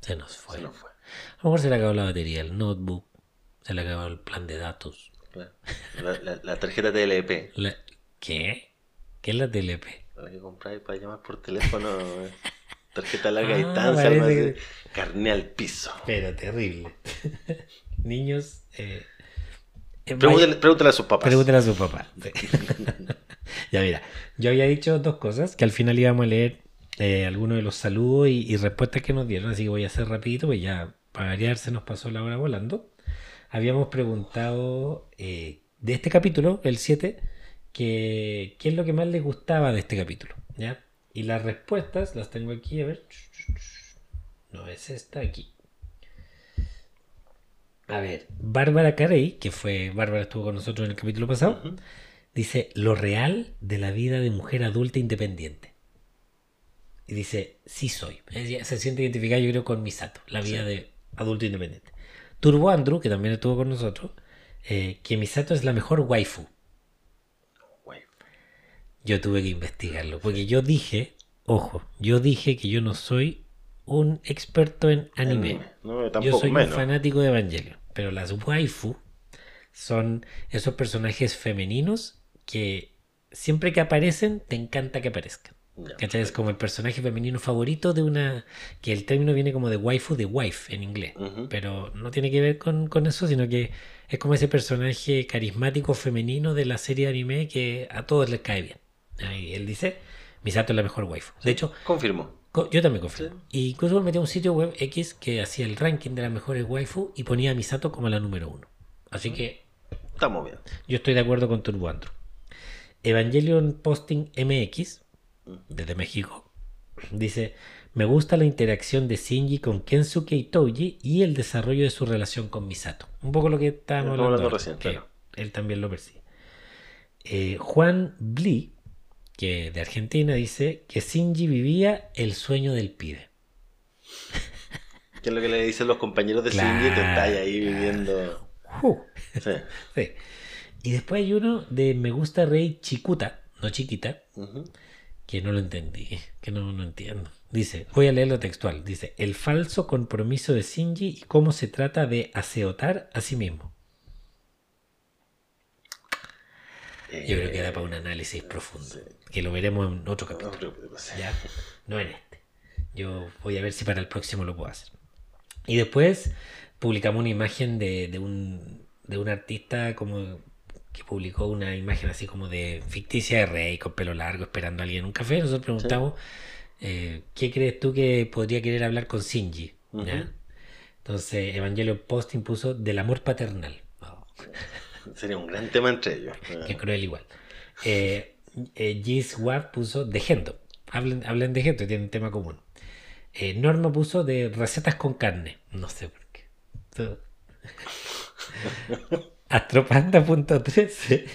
A: Se nos fue.
B: Se nos fue.
A: A lo mejor se le acabó la batería, el notebook. Se le acabó el plan de datos.
B: Claro. La, la- la tarjeta TLP,
A: La- ¿Qué? ¿Qué es la TLP?
B: la que compráis para llamar por teléfono. Tarjeta larga
A: Ah,
B: distancia,
A: parece
B: algo así.
A: que-
B: carné al piso.
A: Pero terrible. [laughs] Niños. Eh, eh,
B: pregúntale a sus papás.
A: Pregúntale a su papá. Sí. [laughs] ya mira, yo había dicho dos cosas, que al final íbamos a leer eh, algunos de los saludos y, y respuestas que nos dieron, así que voy a hacer rapidito, pues ya para variar se nos pasó la hora volando. Habíamos preguntado eh, de este capítulo, el 7, que, qué es lo que más les gustaba de este capítulo. ¿ya? Y las respuestas las tengo aquí, a ver. No es esta aquí. A ver, Bárbara Carey, que fue, Bárbara estuvo con nosotros en el capítulo pasado, dice lo real de la vida de mujer adulta independiente. Y dice, sí soy. Ella se siente identificada, yo creo, con Misato, la vida de adulto independiente. Turbo Andrew, que también estuvo con nosotros, eh, que Misato es la mejor waifu. Yo tuve que investigarlo, porque yo dije, ojo, yo dije que yo no soy un experto en anime.
B: No,
A: Yo
B: tampoco
A: soy
B: menos.
A: un fanático de Evangelion, pero las waifu son esos personajes femeninos que siempre que aparecen te encanta que aparezcan. ¿Cachai? Es como el personaje femenino favorito de una... que el término viene como de waifu, de wife en inglés. Pero no tiene que ver con, con eso, sino que es como ese personaje carismático femenino de la serie de anime que a todos les cae bien. Ahí él dice, Misato es la mejor waifu. De hecho,
B: Confirmo.
A: Co- Yo también confirmo. Y incluso metí a un sitio web X que hacía el ranking de las mejores waifu y ponía a Misato como la número uno. Así que
B: Estamos bien.
A: yo estoy de acuerdo con Turbo Andrew. Evangelion Posting MX, desde México, dice: Me gusta la interacción de Shinji con Kensuke y Touji y el desarrollo de su relación con Misato. Un poco lo que estábamos hablando,
B: recién, claro.
A: Él también lo percibe. Eh, Juan Bli, que de Argentina, dice que Shinji vivía el sueño del pibe.
B: ¿Qué es lo que le dicen los compañeros de
A: Claro,
B: Shinji? Te ahí viviendo.
A: Uh.
B: Sí.
A: Sí. Y después hay uno de Me gusta Rey Chicuta, no chiquita, que no lo entendí, que no, no entiendo. Dice, voy a leerlo textual, dice, el falso compromiso de Shinji y cómo se trata de aseotar a sí mismo. Yo creo que da para un análisis profundo, que lo veremos en otro capítulo.
B: sí.
A: ¿ya? No en este. Yo voy a ver si para el próximo lo puedo hacer. Y después publicamos una imagen de, de un, de un artista como que publicó una imagen así como de ficticia de rey con pelo largo esperando a alguien en un café. Nosotros preguntamos, eh, ¿qué crees tú que podría querer hablar con Shinji? ¿Ya?
B: Ujú.
A: Entonces Evangelio Posting puso del amor paternal. Oh,
B: Sería un gran tema entre ellos.
A: Qué cruel igual. Eh, eh, Gis Wab puso de Gendo. Hablen, hablen de Gendo, tienen tema común. Eh, Norma puso de recetas con carne. No sé por qué. Todo. [laughs] Astropanda.13.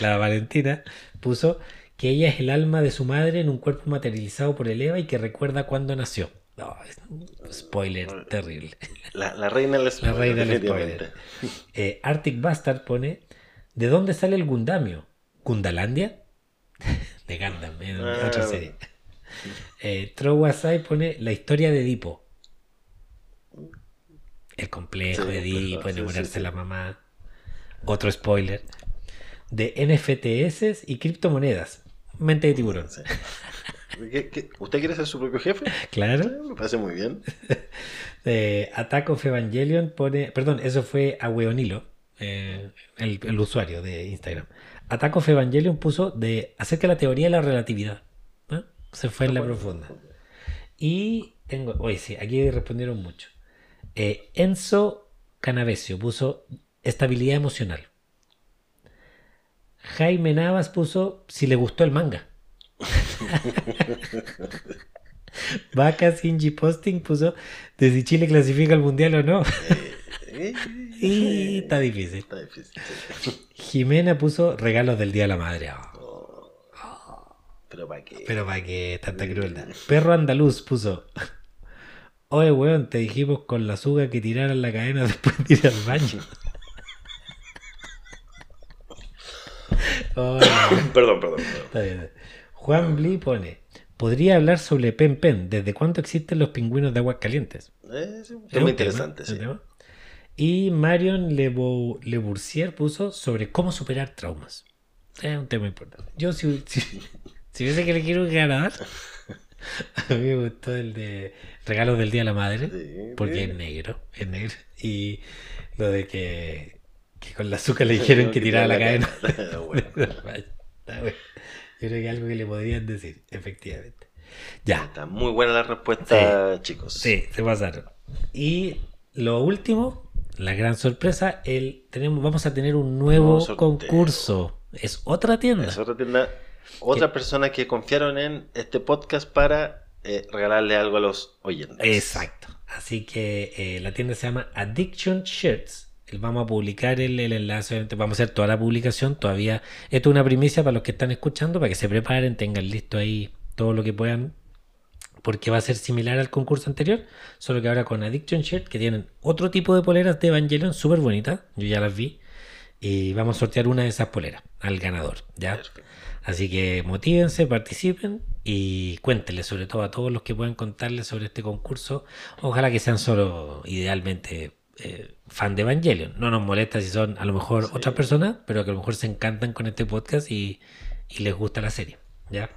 A: La Valentina puso que ella es el alma de su madre en un cuerpo materializado por el Eva y que recuerda cuándo nació. No, spoiler terrible.
B: La, la reina del spoiler.
A: reina del
B: definitivamente.
A: Eh, Arctic Bastard pone: ¿De dónde sale el Gundamio? ¿Gundalandia? [laughs] De Gundam, en
B: Ah.
A: otra serie. Eh, Trowasai pone la historia de Edipo. El complejo
B: Sí,
A: de Edipo, enamorarse
B: sí.
A: la mamá. Otro spoiler. De NFTs y criptomonedas. Mente de tiburón. [laughs]
B: Sí. ¿Qué- qué? ¿Usted quiere ser su propio jefe?
A: Claro.
B: Me parece muy bien. [laughs]
A: Eh, Attack of Evangelion pone. Perdón, eso fue a Weonilo, eh, el, el usuario de Instagram. Attack of Evangelion puso de acerca de la teoría de la relatividad. Se fue en la profunda. Y tengo. Oye, sí, aquí respondieron mucho. Eh, Enzo Canavesio puso estabilidad emocional. Jaime Navas puso si le gustó el manga. Vaca Sinji Posting puso de si Chile clasifica al mundial o no.
B: Eh, [laughs]
A: y está difícil.
B: Está difícil. sí.
A: Jimena puso regalos del Día de la Madre. Oh,
B: Pero para qué.
A: pero para qué tanta crueldad. Perro Andaluz puso. Oye, weón, te dijimos con la suga que tiraran la cadena [laughs] después de ir al baño. Oh. [laughs]
B: Perdón, perdón. perdón.
A: Está bien. Juan Bli pone: Podría hablar sobre Pen Pen. ¿Desde cuánto existen los pingüinos de aguas calientes?
B: Es un tema interesante,
A: tema,
B: sí.
A: un tema. Y Marion Le Boursier puso sobre cómo superar traumas. Es un tema importante. Yo, si, si, si hubiese que le quiero ganar, a mí me gustó el de regalos del Día de la Madre,
B: Sí,
A: porque
B: bien.
A: es negro, es negro. Y lo de que, que con la azúcar le dijeron que tirara la cadena. [laughs]
B: Bueno. [laughs]
A: Está bueno. Yo creo que algo que le podrían decir, efectivamente. Ya,
B: Está muy buena la respuesta, chicos.
A: Sí, se pasaron. Y lo último, la gran sorpresa, el, tenemos, vamos a tener un nuevo concurso. Es otra tienda.
B: Es otra tienda. Otras personas que confiaron en este podcast para eh, regalarle algo a los oyentes.
A: Exacto. Así que eh, la tienda se llama Addiction Shirts. Vamos a publicar el, el enlace, vamos a hacer toda la publicación. Todavía, esto es una primicia para los que están escuchando, para que se preparen, tengan listo ahí todo lo que puedan porque va a ser similar al concurso anterior, solo que ahora con Addiction Shirt, que tienen otro tipo de poleras de Evangelion súper bonitas, yo ya las vi, y vamos a sortear una de esas poleras al ganador, ¿ya? Así que motívense, participen y cuéntenle sobre todo a todos los que puedan contarles sobre este concurso. Ojalá que sean solo idealmente eh, fan de Evangelion. No nos molesta si son a lo mejor
B: Sí.
A: otras personas, pero que a lo mejor se encantan con este podcast y, y les gusta la serie. ¿ya?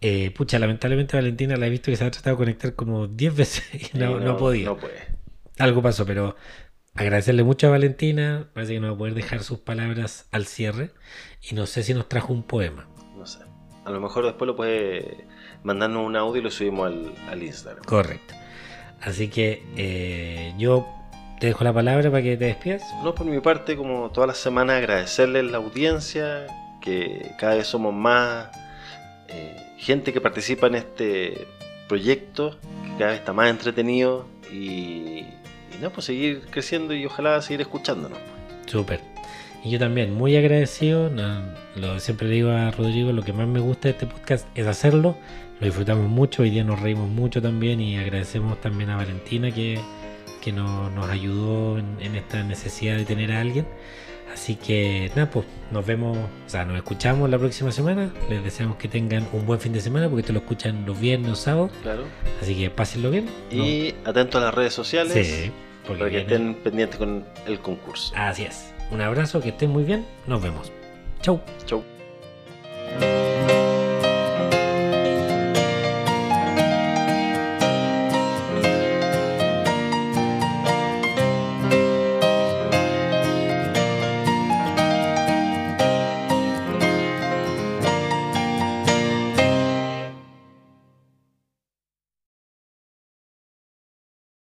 A: Eh, pucha, lamentablemente Valentina la he visto que se ha tratado de conectar como 10 veces [laughs] y no, ha podido.
B: No puede.
A: Algo pasó, pero agradecerle mucho a Valentina. Parece que nos va a poder dejar sus palabras al cierre. Y no sé si nos trajo un poema.
B: No sé. A lo mejor después lo puede mandarnos un audio y lo subimos al, al Instagram.
A: Correcto. Así que eh, yo te dejo la palabra para que te despidas.
B: No, por mi parte, como todas las semanas, agradecerles la audiencia, que cada vez somos más eh, gente que participa en este proyecto, que cada vez está más entretenido y, y no, pues seguir creciendo y ojalá seguir escuchándonos.
A: Súper. Y yo también, muy agradecido. no, lo, siempre le digo a Rodrigo, lo que más me gusta de este podcast es hacerlo. Lo disfrutamos mucho, hoy día nos reímos mucho también y agradecemos también a Valentina que, que no- nos ayudó en, en esta necesidad de tener a alguien. Así que nada, pues nos vemos, o sea, nos escuchamos la próxima semana. Les deseamos que tengan un buen fin de semana porque esto lo escuchan los viernes o sábados.
B: Claro.
A: Así que pásenlo bien.
B: Y atentos a las redes sociales
A: Sí, porque
B: para que
A: viene-
B: estén pendientes con el concurso.
A: Así es. Un abrazo, que estén muy bien. Nos vemos. Chau.
B: Chau.